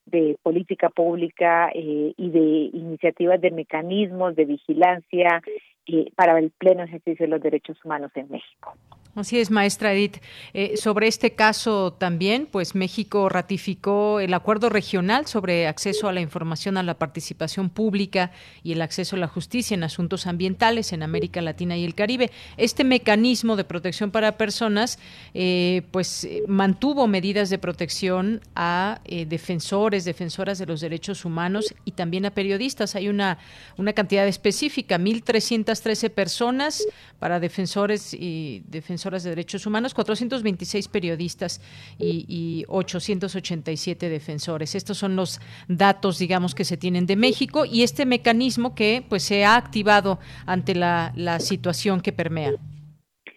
de política pública eh, y de iniciativas de mecanismos de vigilancia eh, para el pleno ejercicio de los derechos humanos en México. Así es, maestra Edith. Eh, sobre este caso también, pues México ratificó el acuerdo regional sobre acceso a la información, a la participación pública y el acceso a la justicia en asuntos ambientales en América Latina y el Caribe. Este mecanismo de protección para personas, eh, pues mantuvo medidas de protección a eh, defensores, defensoras de los derechos humanos y también a periodistas. Hay una, una cantidad específica, 1.313 personas para defensores y defensores de derechos humanos, 426 periodistas y, y 887 defensores. Estos son los datos, digamos, que se tienen de México y este mecanismo que pues se ha activado ante la, la situación que permea.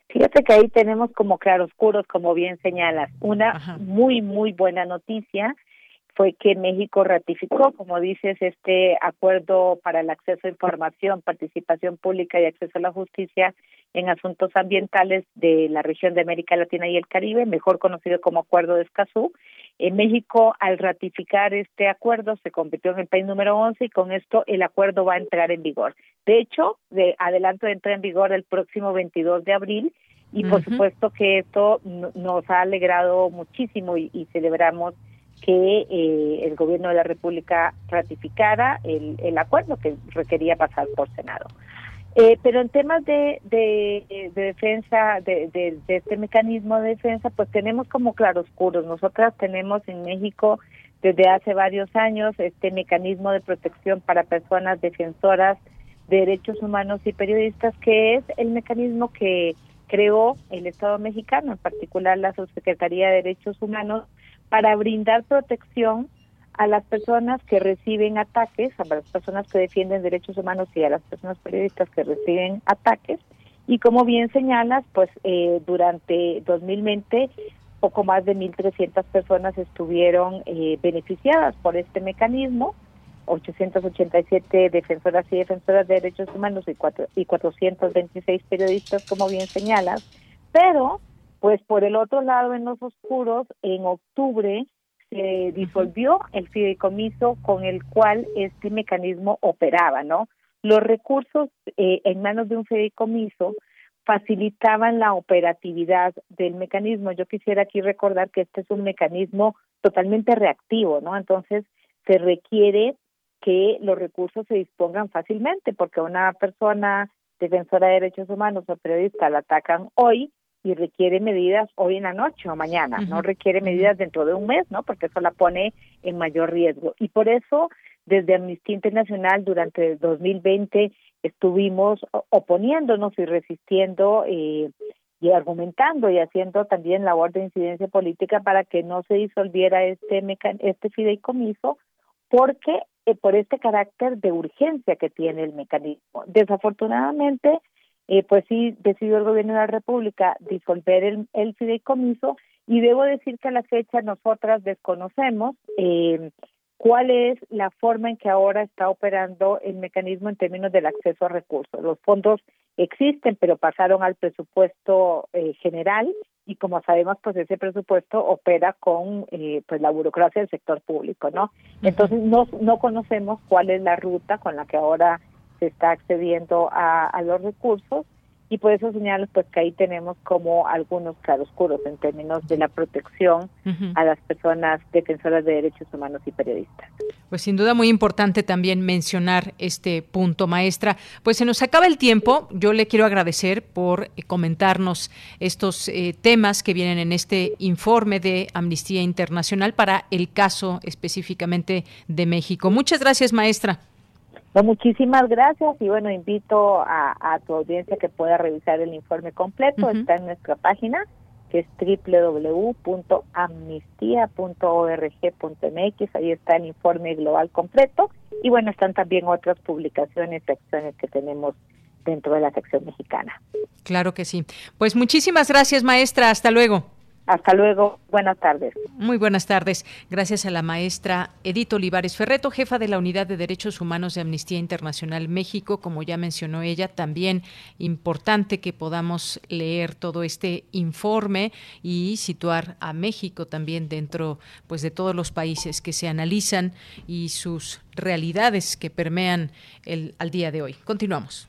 Fíjate que ahí tenemos como claroscuros, como bien señalas, una muy, muy buena noticia fue que México ratificó, como dices, este acuerdo para el acceso a información, participación pública y acceso a la justicia en asuntos ambientales de la región de América Latina y el Caribe, mejor conocido como Acuerdo de Escazú. En México, al ratificar este acuerdo, se convirtió en el país número 11 y con esto el acuerdo va a entrar en vigor. De hecho, de adelanto entra en vigor el próximo 22 de abril y por supuesto que esto nos ha alegrado muchísimo y celebramos que eh, el gobierno de la República ratificara el, el acuerdo que requería pasar por Senado. Eh, pero en temas de, de, defensa, de, de, este mecanismo de defensa, pues tenemos como claroscuros. Nosotras tenemos en México desde hace varios años este mecanismo de protección para personas defensoras de derechos humanos y periodistas, que es el mecanismo que creó el Estado mexicano, en particular la Subsecretaría de Derechos Humanos, para brindar protección a las personas que reciben ataques, a las personas que defienden derechos humanos y a las personas periodistas que reciben ataques. Y como bien señalas, pues eh, durante 2020 poco más de 1.300 personas estuvieron eh, beneficiadas por este mecanismo, 887 defensoras y defensoras de derechos humanos y, cuatro, y 426 periodistas, como bien señalas, pero pues por el otro lado, en los oscuros, en octubre se disolvió el fideicomiso con el cual este mecanismo operaba, ¿no? Los recursos eh, en manos de un fideicomiso facilitaban la operatividad del mecanismo. Yo quisiera aquí recordar que este es un mecanismo totalmente reactivo, ¿no? Entonces, se requiere que los recursos se dispongan fácilmente, porque una persona defensora de derechos humanos o periodista la atacan hoy y requiere medidas hoy en la noche o mañana, no requiere medidas dentro de un mes, ¿no? Porque eso la pone en mayor riesgo. Y por eso, desde Amnistía Internacional, durante el 2020, estuvimos oponiéndonos y resistiendo eh, y argumentando y haciendo también labor de incidencia política para que no se disolviera este este fideicomiso porque eh, por este carácter de urgencia que tiene el mecanismo. Desafortunadamente, eh, pues sí decidió el gobierno de la República disolver el, el fideicomiso y debo decir que a la fecha nosotras desconocemos eh, cuál es la forma en que ahora está operando el mecanismo en términos del acceso a recursos. Los fondos existen, pero pasaron al presupuesto eh, general y como sabemos, pues ese presupuesto opera con eh, pues la burocracia del sector público, ¿no? Entonces no no conocemos cuál es la ruta con la que ahora se está accediendo a, a los recursos y por eso señalo pues que ahí tenemos como algunos claroscuros en términos de la protección a las personas defensoras de derechos humanos y periodistas. Pues sin duda muy importante también mencionar este punto, maestra. Pues se nos acaba el tiempo. Yo le quiero agradecer por eh, comentarnos estos eh, temas que vienen en este informe de Amnistía Internacional para el caso específicamente de México. Muchas gracias, maestra muchísimas gracias y bueno, invito a, tu audiencia que pueda revisar el informe completo. Está en nuestra página que es www.amnistia.org.mx. Ahí está el informe global completo. Y bueno, están también otras publicaciones, secciones que tenemos dentro de la sección mexicana. Claro que sí. Pues muchísimas gracias, maestra. Hasta luego. Hasta luego. Buenas tardes. Muy buenas tardes. Gracias a la maestra Edith Olivares Ferreto, jefa de la Unidad de Derechos Humanos de Amnistía Internacional México. Como ya mencionó ella, también importante que podamos leer todo este informe y situar a México también dentro pues, de todos los países que se analizan y sus realidades que permean el, al día de hoy. Continuamos.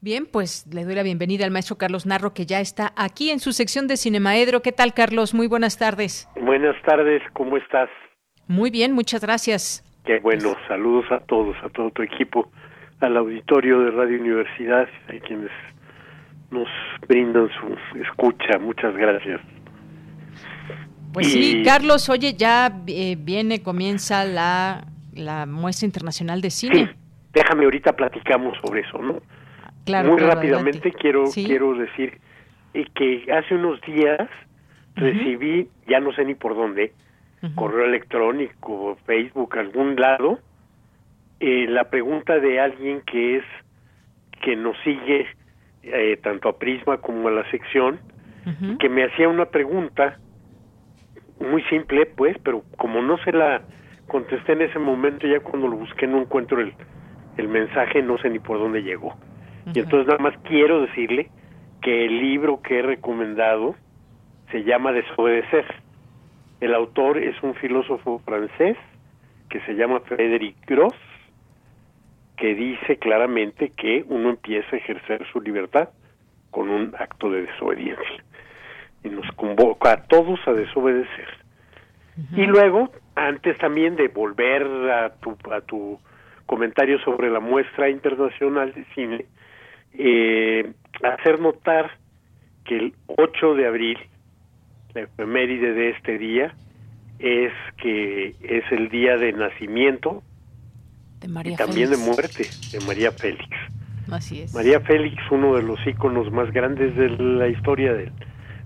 Bien, pues le doy la bienvenida al maestro Carlos Narro, que ya está aquí en su sección de Cinemaedro. ¿Qué tal, Carlos? Muy buenas tardes. Buenas tardes, ¿cómo estás? Muy bien, muchas gracias. Qué bueno, saludos a todos, a todo tu equipo, al auditorio de Radio Universidad, a quienes nos brindan su escucha. Muchas gracias. Pues sí, Carlos, oye, ya eh, viene, comienza la, la muestra internacional de cine. Sí, déjame ahorita platicamos sobre eso, ¿no? Muy rápidamente quiero quiero decir eh, que hace unos días recibí, ya no sé ni por dónde, correo electrónico, Facebook, algún lado, eh, la pregunta de alguien que es que nos sigue eh, tanto a Prisma como a la sección, que me hacía una pregunta muy simple, pues, pero como no se la contesté en ese momento, ya cuando lo busqué no encuentro el, el mensaje, no sé ni por dónde llegó. Y entonces nada más quiero decirle que el libro que he recomendado se llama Desobedecer. El autor es un filósofo francés que se llama Frédéric Gross, que dice claramente que uno empieza a ejercer su libertad con un acto de desobediencia. Y nos convoca a todos a desobedecer. Y luego, antes también de volver a tu, a tu comentario sobre la muestra internacional de cine, eh, hacer notar que el 8 de abril, la efeméride de este día, es que es el día de nacimiento y también de muerte de María Félix. Así es. María Félix, uno de los íconos más grandes de la historia del,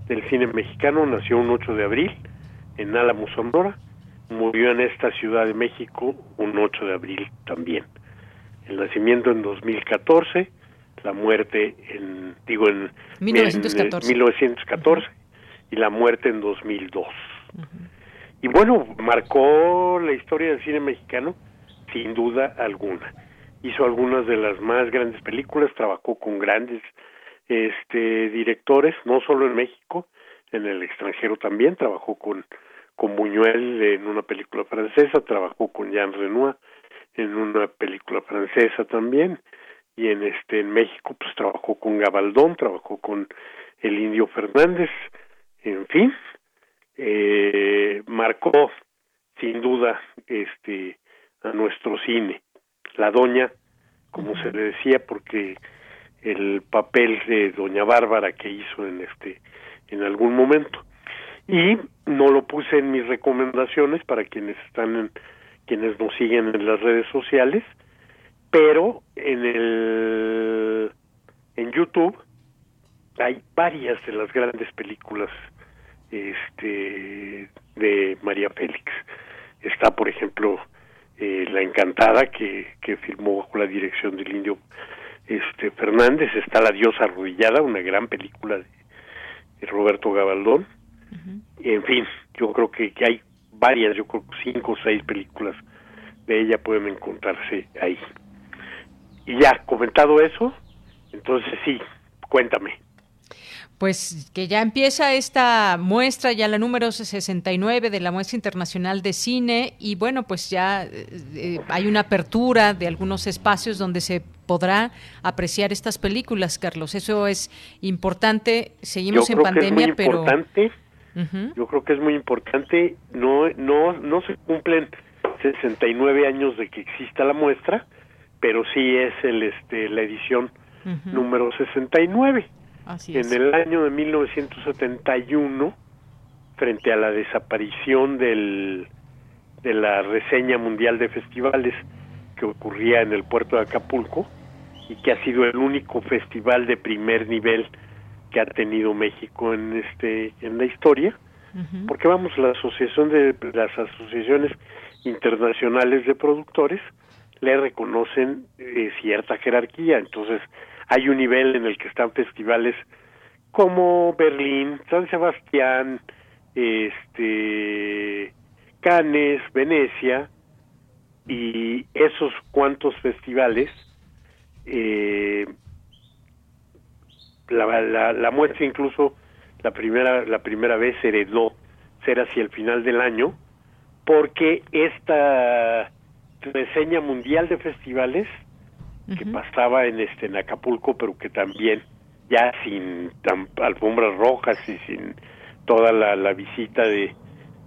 del cine mexicano, nació un 8 de abril en Álamo, Sonora, murió en esta Ciudad de México un 8 de abril también. El nacimiento en 2014 la muerte en, digo, en 1914, y la muerte en 2002. Y bueno, marcó la historia del cine mexicano sin duda alguna. Hizo algunas de las más grandes películas, trabajó con grandes este directores, no solo en México, en el extranjero también, trabajó con, con Buñuel en una película francesa, trabajó con Jean Renoir en una película francesa también, y en este en México pues trabajó con Gabaldón, trabajó con el Indio Fernández, en fin, eh, marcó sin duda este a nuestro cine. La doña, como se le decía, porque el papel de doña Bárbara que hizo en este en algún momento y no lo puse en mis recomendaciones para quienes están en, quienes nos siguen en las redes sociales pero en el en YouTube hay varias de las grandes películas este de María Félix está por ejemplo eh, La Encantada que, que filmó bajo la dirección del indio este Fernández, está La diosa arrodillada, una gran película de, Roberto Gabaldón. En fin, yo creo que, que hay varias, yo creo que cinco o seis películas de ella pueden encontrarse ahí. Y ya, comentado eso, entonces sí, cuéntame pues que ya empieza esta muestra, ya la número 69 de la muestra internacional de cine y bueno, pues ya eh, eh, hay una apertura de algunos espacios donde se podrá apreciar estas películas, Carlos. Eso es importante. Seguimos en pandemia, pero importante. Yo creo que es muy importante. No no no se cumplen 69 años de que exista la muestra, pero sí es el este la edición número 69 en el año de 1971, frente a la desaparición del, de la reseña mundial de festivales que ocurría en el puerto de Acapulco y que ha sido el único festival de primer nivel que ha tenido México en este en la historia porque vamos la asociación de las asociaciones internacionales de productores le reconocen eh, cierta jerarquía entonces hay un nivel en el que están festivales como Berlín, San Sebastián, este, Cannes, Venecia y esos cuantos festivales. Eh, la, la, muestra incluso la primera la primera vez heredó ser hacia el final del año porque esta reseña mundial de festivales que pasaba en este en Acapulco, pero que también ya sin alfombras rojas y sin toda la, la visita de,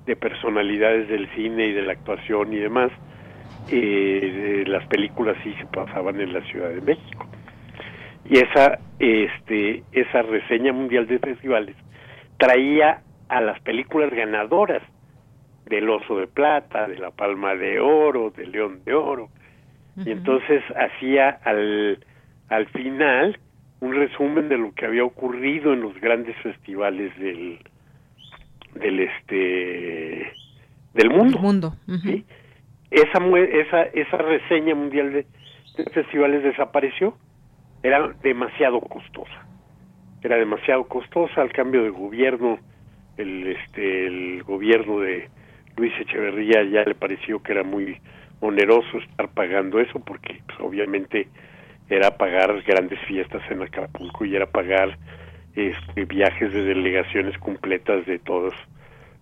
de, personalidades del cine y de la actuación y demás, eh, las películas sí se pasaban en la Ciudad de México. Y esa, este, esa reseña mundial de festivales traía a las películas ganadoras del Oso de Plata, de la Palma de Oro, del León de Oro, y entonces hacía al, al final un resumen de lo que había ocurrido en los grandes festivales del del este del mundo, mundo. esa esa esa reseña mundial de, festivales desapareció. Era demasiado costosa. Era demasiado costosa al cambio de gobierno el este el gobierno de Luis Echeverría ya le pareció que era muy oneroso estar pagando eso porque pues, obviamente era pagar grandes fiestas en Acapulco y era pagar este, viajes de delegaciones completas de todos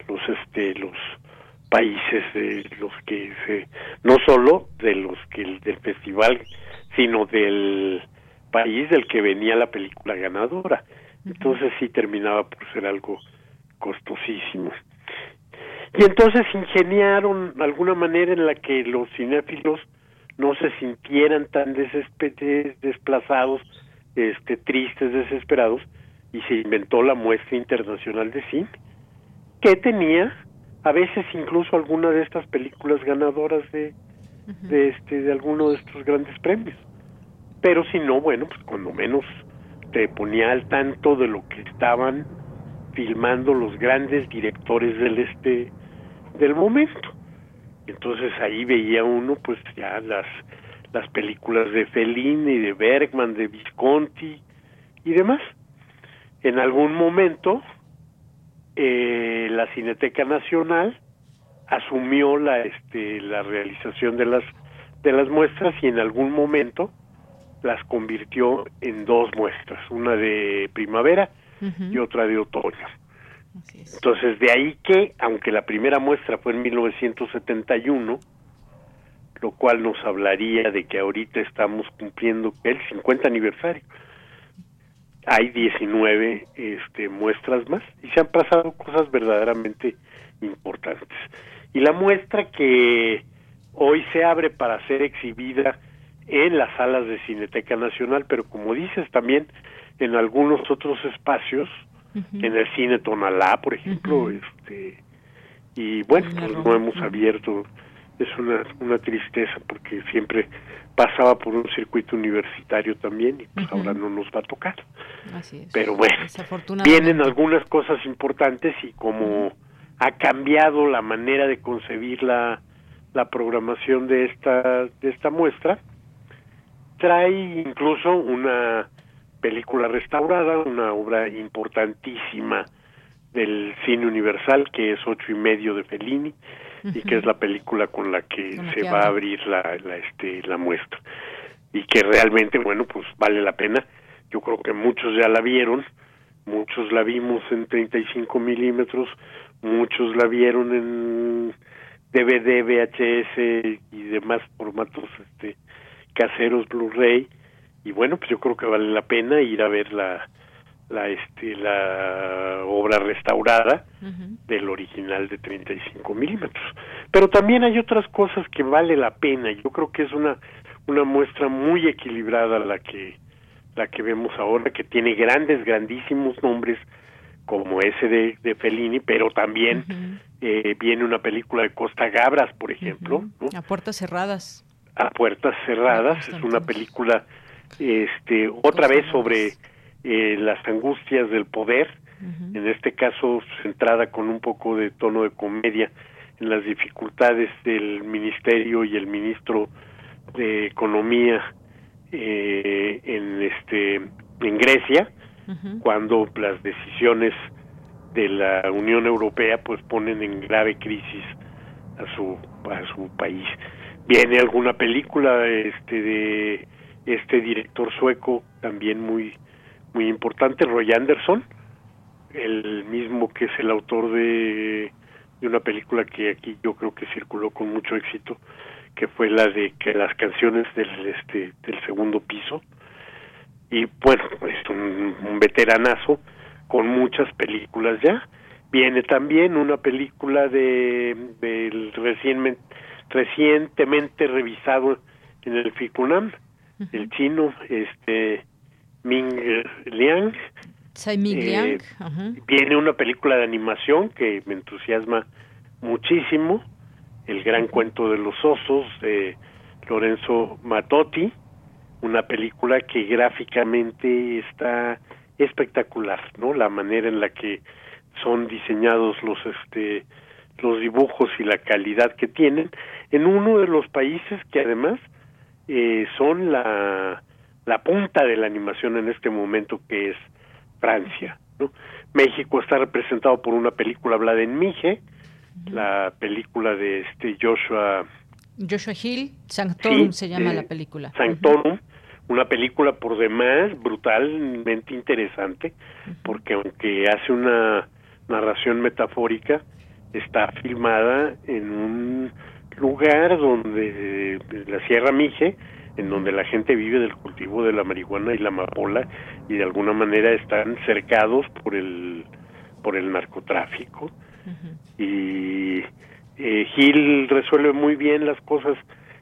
los este los países de los que se no solo de los que del festival sino del país del que venía la película ganadora. Entonces sí terminaba por ser algo costosísimo y entonces ingeniaron alguna manera en la que los cinéfilos no se sintieran tan desplazados, este, tristes, desesperados, y se inventó la muestra internacional de cine, que tenía a veces incluso alguna de estas películas ganadoras de, de este de alguno de estos grandes premios. Pero si no, bueno, pues cuando menos te ponía al tanto de lo que estaban filmando los grandes directores del este del momento. Entonces ahí veía uno pues ya las las películas de Fellini, de Bergman, de Visconti y demás. En algún momento eh, la Cineteca Nacional asumió la este la realización de las de las muestras y en algún momento las convirtió en dos muestras, una de primavera y otra de otoño. Entonces, de ahí que, aunque la primera muestra fue en 1971, lo cual nos hablaría de que ahorita estamos cumpliendo el 50 aniversario. Hay 19 este, muestras más y se han pasado cosas verdaderamente importantes. Y la muestra que hoy se abre para ser exhibida en las salas de Cineteca Nacional, pero como dices también en algunos otros espacios, en el cine Tonalá, por ejemplo, este y bueno, pues no hemos abierto, es una, una tristeza porque siempre pasaba por un circuito universitario también y pues ahora no nos va a tocar. Pero bueno, vienen algunas cosas importantes y como ha cambiado la manera de concebir la, la programación de esta de esta muestra, trae incluso una película restaurada, una obra importantísima del cine universal que es ocho y medio de Fellini y que es la película con la que se va a abrir la, la, este, la muestra. Y que realmente bueno pues vale la pena. Yo creo que muchos ya la vieron muchos la vimos en 35 milímetros muchos la vieron en DVD VHS y demás formatos este caseros Blu-ray y bueno pues yo creo que vale la pena ir a ver la la este la obra restaurada del original de 35 milímetros. Pero también hay otras cosas que vale la pena. Yo creo que es una una muestra muy equilibrada la que la que vemos ahora que tiene grandes grandísimos nombres como ese de, de Fellini pero también eh, viene una película de Costa Gabras por ejemplo a puertas cerradas. A puertas cerradas es una película este otra vez sobre eh, las angustias del poder en este caso centrada con un poco de tono de comedia en las dificultades del ministerio y el ministro de economía eh, en este en Grecia cuando las decisiones de la Unión Europea pues ponen en grave crisis a su a su país. Viene alguna película este de este director sueco también muy muy importante Roy Anderson el mismo que es el autor de, de una película que aquí yo creo que circuló con mucho éxito que fue la de que las canciones del este del segundo piso. Y bueno es un, un veteranazo con muchas películas ya. Viene también una película de del recién recientemente revisado en el FICUNAM, el chino, este Ming Liang. Eh, viene una película de animación que me entusiasma muchísimo, El gran cuento de los osos de Lorenzo Matotti, una película que gráficamente está espectacular, ¿no? La manera en la que son diseñados los este los dibujos y la calidad que tienen en uno de los países que además eh, son la, la punta de la animación en este momento que es Francia. ¿no? México está representado por una película hablada en Mije, la película de este Joshua Joshua Hill, Sanctorum se llama la película. Sanctorum, una película por demás brutalmente interesante, porque aunque hace una narración metafórica, está filmada en un lugar donde la Sierra Mije, en donde la gente vive del cultivo de la marihuana y la amapola y de alguna manera están cercados por el por el narcotráfico. Y eh, Gil resuelve muy bien las cosas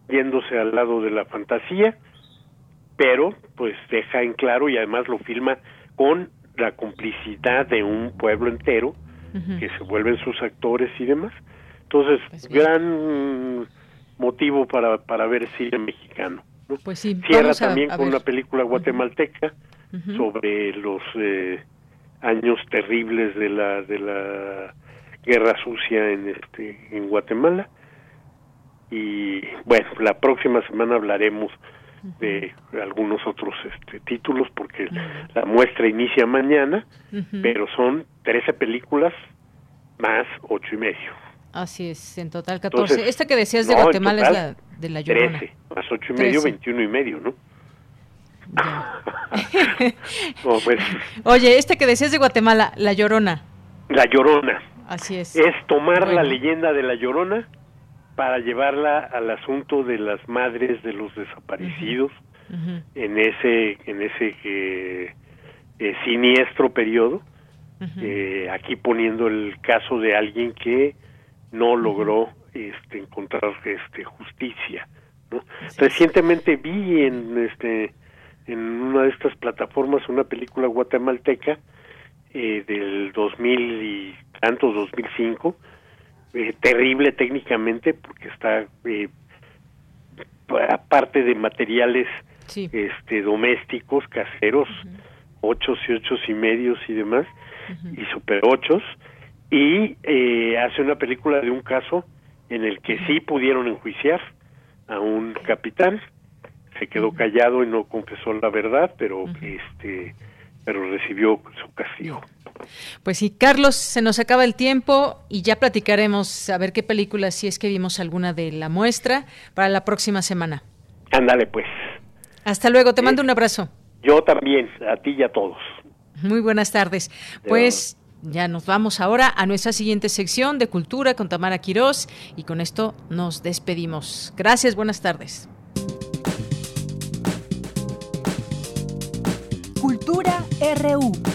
yéndose al lado de la fantasía pero pues deja en claro y además lo filma con la complicidad de un pueblo entero que se vuelven sus actores y demás. Entonces, pues gran motivo para, para ver cine mexicano. Pues sí, Cierra también con una película guatemalteca sobre los eh, años terribles de la de la guerra sucia en este en Guatemala. Y bueno la próxima semana hablaremos de algunos otros este, títulos porque la muestra inicia mañana, pero son 13 películas más ocho y medio. Así es, en total 14. Esta que decías de Guatemala es la de la Llorona. 13 más ocho y medio, 21 y medio, ¿no? [laughs] pues. Oye, este que decías de Guatemala, La Llorona. La Llorona. Así es. Es tomar la leyenda de La Llorona para llevarla al asunto de las madres de los desaparecidos en ese en ese eh, eh, siniestro periodo eh, aquí poniendo el caso de alguien que no logró este encontrar este justicia recientemente vi en este en una de estas plataformas una película guatemalteca eh, del 2000 y tantos 2005 eh, terrible técnicamente porque está eh, aparte de materiales este domésticos caseros ocho y ocho y medios y demás y super ochos y eh, hace una película de un caso en el que sí pudieron enjuiciar a un capitán se quedó callado y no confesó la verdad pero este pero recibió su castigo pues sí, Carlos, se nos acaba el tiempo y ya platicaremos a ver qué películas, si es que vimos alguna de la muestra, para la próxima semana. Ándale, pues. Hasta luego, te mando un abrazo. Yo también, a ti y a todos. Muy buenas tardes. Pues ya nos vamos ahora a nuestra siguiente sección de Cultura con Tamara Quirós y con esto nos despedimos. Gracias, buenas tardes. Cultura RU.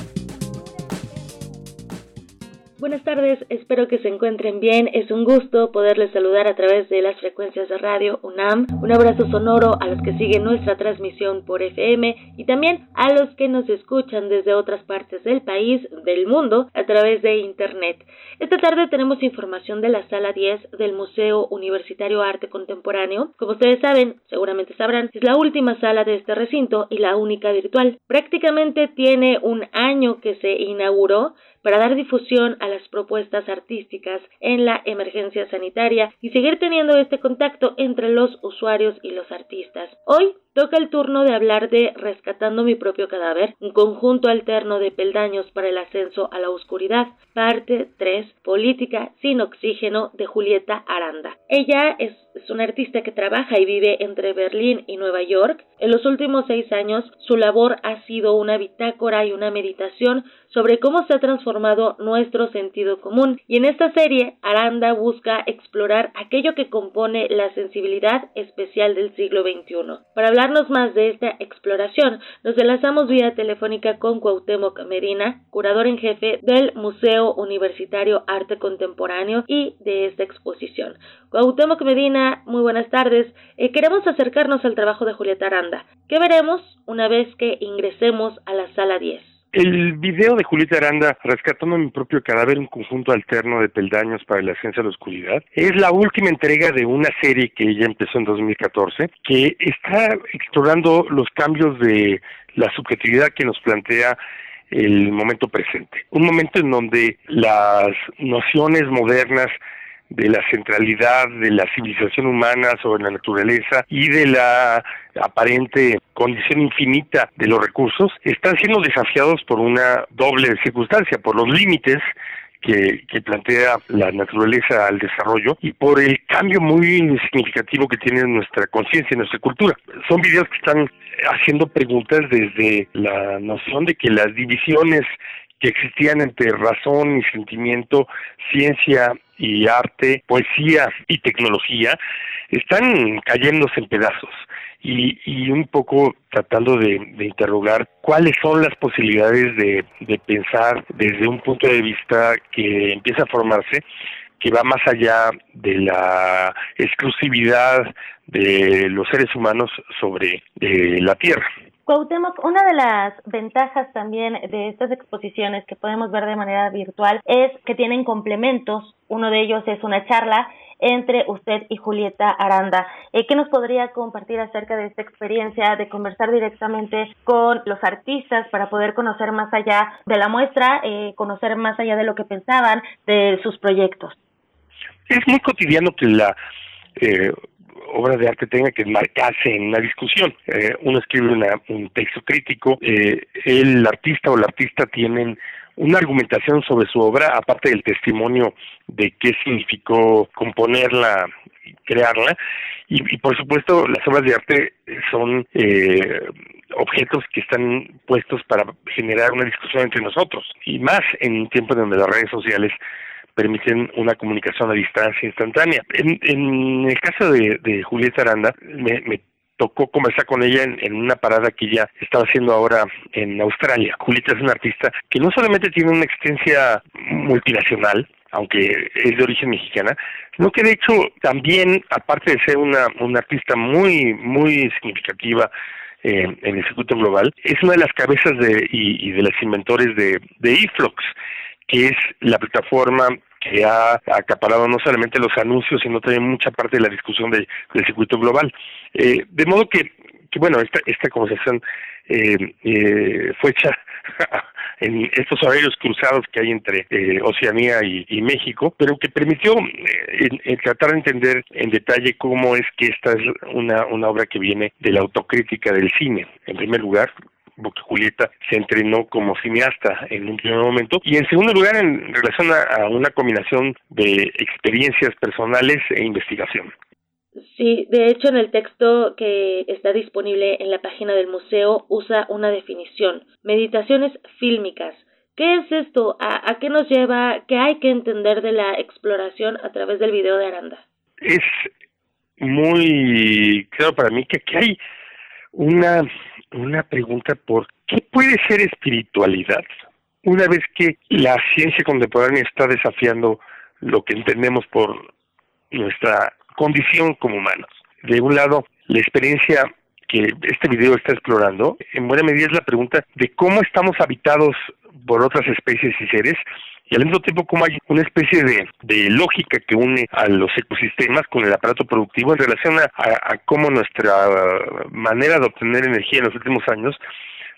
Buenas tardes, espero que se encuentren bien. Es un gusto poderles saludar a través de las frecuencias de radio UNAM. Un abrazo sonoro a los que siguen nuestra transmisión por FM y también a los que nos escuchan desde otras partes del país, del mundo, a través de Internet. Esta tarde tenemos información de la sala 10 del Museo Universitario Arte Contemporáneo. Como ustedes saben, seguramente sabrán, es la última sala de este recinto y la única virtual. Prácticamente tiene un año que se inauguró para dar difusión a las propuestas artísticas en la emergencia sanitaria y seguir teniendo este contacto entre los usuarios y los artistas. Hoy toca el turno de hablar de Rescatando mi propio cadáver, un conjunto alterno de peldaños para el ascenso a la oscuridad, parte 3, Política sin oxígeno de Julieta Aranda. Ella es, es una artista que trabaja y vive entre Berlín y Nueva York. En los últimos seis años su labor ha sido una bitácora y una meditación sobre cómo se ha transformado nuestro sentido común. Y en esta serie, Aranda busca explorar aquello que compone la sensibilidad especial del siglo XXI. Para hablarnos más de esta exploración, nos enlazamos vía telefónica con Cuauhtémoc Medina, curador en jefe del Museo Universitario Arte Contemporáneo y de esta exposición. Cuauhtémoc Medina, muy buenas tardes. Eh, queremos acercarnos al trabajo de Julieta Aranda. ¿Qué veremos una vez que ingresemos a la sala 10? El video de Julieta Aranda, Rescatando mi propio cadáver, un conjunto alterno de peldaños para la ciencia de la oscuridad, es la última entrega de una serie que ella empezó en 2014, que está explorando los cambios de la subjetividad que nos plantea el momento presente. Un momento en donde las nociones modernas de la centralidad de la civilización humana sobre la naturaleza y de la aparente condición infinita de los recursos, están siendo desafiados por una doble circunstancia, por los límites que, que, plantea la naturaleza al desarrollo y por el cambio muy significativo que tiene nuestra conciencia y nuestra cultura. Son videos que están haciendo preguntas desde la noción de que las divisiones que existían entre razón y sentimiento, ciencia y arte, poesía y tecnología, están cayéndose en pedazos. Y, y un poco tratando de, interrogar cuáles son las posibilidades de, de pensar desde un punto de vista que empieza a formarse que va más allá de la exclusividad de los seres humanos sobre eh, la Tierra. Cuauhtémoc, una de las ventajas también de estas exposiciones que podemos ver de manera virtual es que tienen complementos. Uno de ellos es una charla entre usted y Julieta Aranda. Eh, ¿Qué nos podría compartir acerca de esta experiencia de conversar directamente con los artistas para poder conocer más allá de la muestra, eh, conocer más allá de lo que pensaban de sus proyectos? Es muy cotidiano que la eh, obra de arte tenga que marcarse en una discusión. Eh, uno escribe un texto crítico, eh, el artista o la artista tienen una argumentación sobre su obra, aparte del testimonio de qué significó componerla crearla y, por supuesto las obras de arte son eh, objetos que están puestos para generar una discusión entre nosotros y más en un tiempo donde las redes sociales permiten una comunicación a distancia instantánea. En, el caso de, Julieta Aranda, me, tocó conversar con ella en, una parada que ella estaba haciendo ahora en Australia. Julieta es una artista que no solamente tiene una existencia multinacional, aunque es de origen mexicana, sino que de hecho también, aparte de ser una, artista muy, muy significativa eh, en el circuito global, es una de las cabezas de, y, de las inventores de, de eFlux, que es la plataforma que ha acaparado no solamente los anuncios, sino también mucha parte de la discusión del circuito global. Eh, de modo que, que, bueno, esta, esta conversación eh, eh, fue hecha [laughs] en estos horarios cruzados que hay entre eh, Oceanía y, México, pero que permitió eh, tratar de entender en detalle cómo es que esta es una, una obra que viene de la autocrítica del cine. En primer lugar, Julieta se entrenó como cineasta en un primer momento y en segundo lugar en relación a una combinación de experiencias personales e investigación. Sí, de hecho en el texto que está disponible en la página del museo usa una definición, meditaciones fílmicas. ¿Qué es esto? ¿A, qué nos lleva? ¿Qué hay que entender de la exploración a través del video de Aranda? Es muy claro para mí que aquí hay una, una pregunta por qué puede ser espiritualidad una vez que la ciencia contemporánea está desafiando lo que entendemos por nuestra condición como humanos. De un lado, la experiencia que este video está explorando, en buena medida es la pregunta de cómo estamos habitados por otras especies y seres y al mismo tiempo cómo hay una especie de, de lógica que une a los ecosistemas con el aparato productivo en relación a, a cómo nuestra manera de obtener energía en los últimos años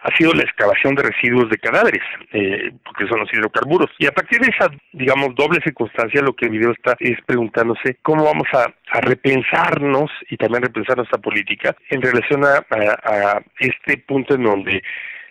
ha sido la excavación de residuos de cadáveres, eh, porque son los hidrocarburos. Y a partir de esa, digamos, doble circunstancia, lo que el video está es preguntándose cómo vamos a, repensarnos y también repensar nuestra política en relación a, a este punto en donde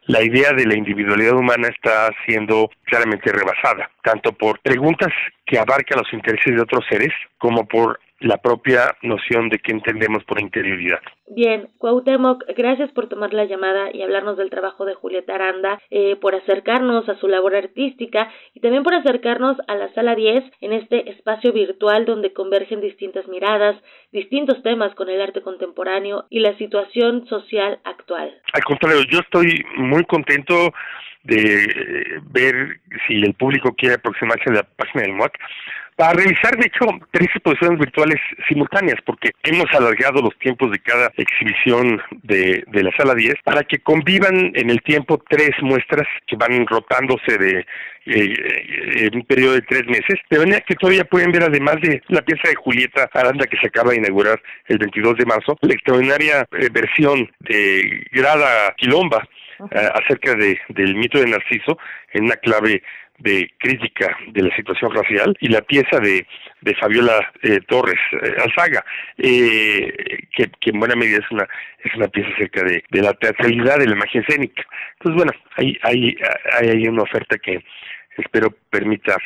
la idea de la individualidad humana está siendo claramente rebasada, tanto por preguntas que abarcan los intereses de otros seres como por la propia noción de qué entendemos por interioridad. Bien, Cuauhtémoc, gracias por tomar la llamada y hablarnos del trabajo de Julieta Aranda, eh, por acercarnos a su labor artística y también por acercarnos a la sala 10 en este espacio virtual donde convergen distintas miradas, distintos temas con el arte contemporáneo y la situación social actual. Al contrario, yo estoy muy contento de ver si el público quiere aproximarse a la página del MOAC para realizar, de hecho, tres exposiciones virtuales simultáneas, porque hemos alargado los tiempos de cada exhibición de, de la sala 10 para que convivan en el tiempo tres muestras que van rotándose de eh, en un periodo de tres meses, de manera que todavía pueden ver, además de la pieza de Julieta Aranda que se acaba de inaugurar el 22 de marzo, la extraordinaria eh, versión de Grada Quilomba, eh, acerca de, del mito de Narciso en una clave de crítica de la situación racial y la pieza de, de Fabiola eh, Torres eh, Alzaga, eh, que, que, en buena medida es una es una pieza acerca de, de la teatralidad de la magia escénica. Entonces, bueno, hay, hay, hay, una oferta que espero permita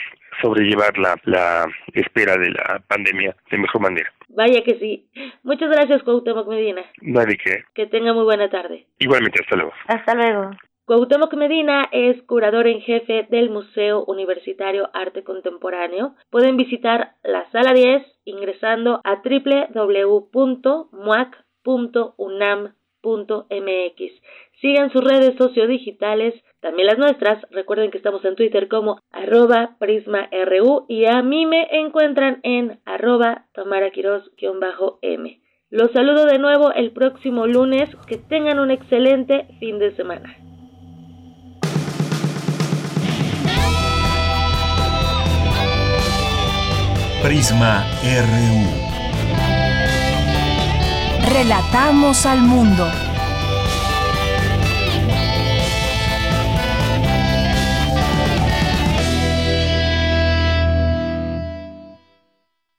sobrellevar la, la espera de la pandemia de mejor manera. Vaya que sí. Muchas gracias, Cuauhtémoc Medina. No qué. Que tenga muy buena tarde. Igualmente, hasta luego. Hasta luego. Cuauhtémoc Medina es curador en jefe del Museo Universitario Arte Contemporáneo. Pueden visitar la sala 10 ingresando a www.muac.unam.mx. Sigan sus redes sociodigitales, también las nuestras. Recuerden que estamos en Twitter como arroba prisma.ru y a mí me encuentran en arroba tamaraquiros-m. Los saludo de nuevo el próximo lunes. Que tengan un excelente fin de semana. Prisma RU. Relatamos al mundo.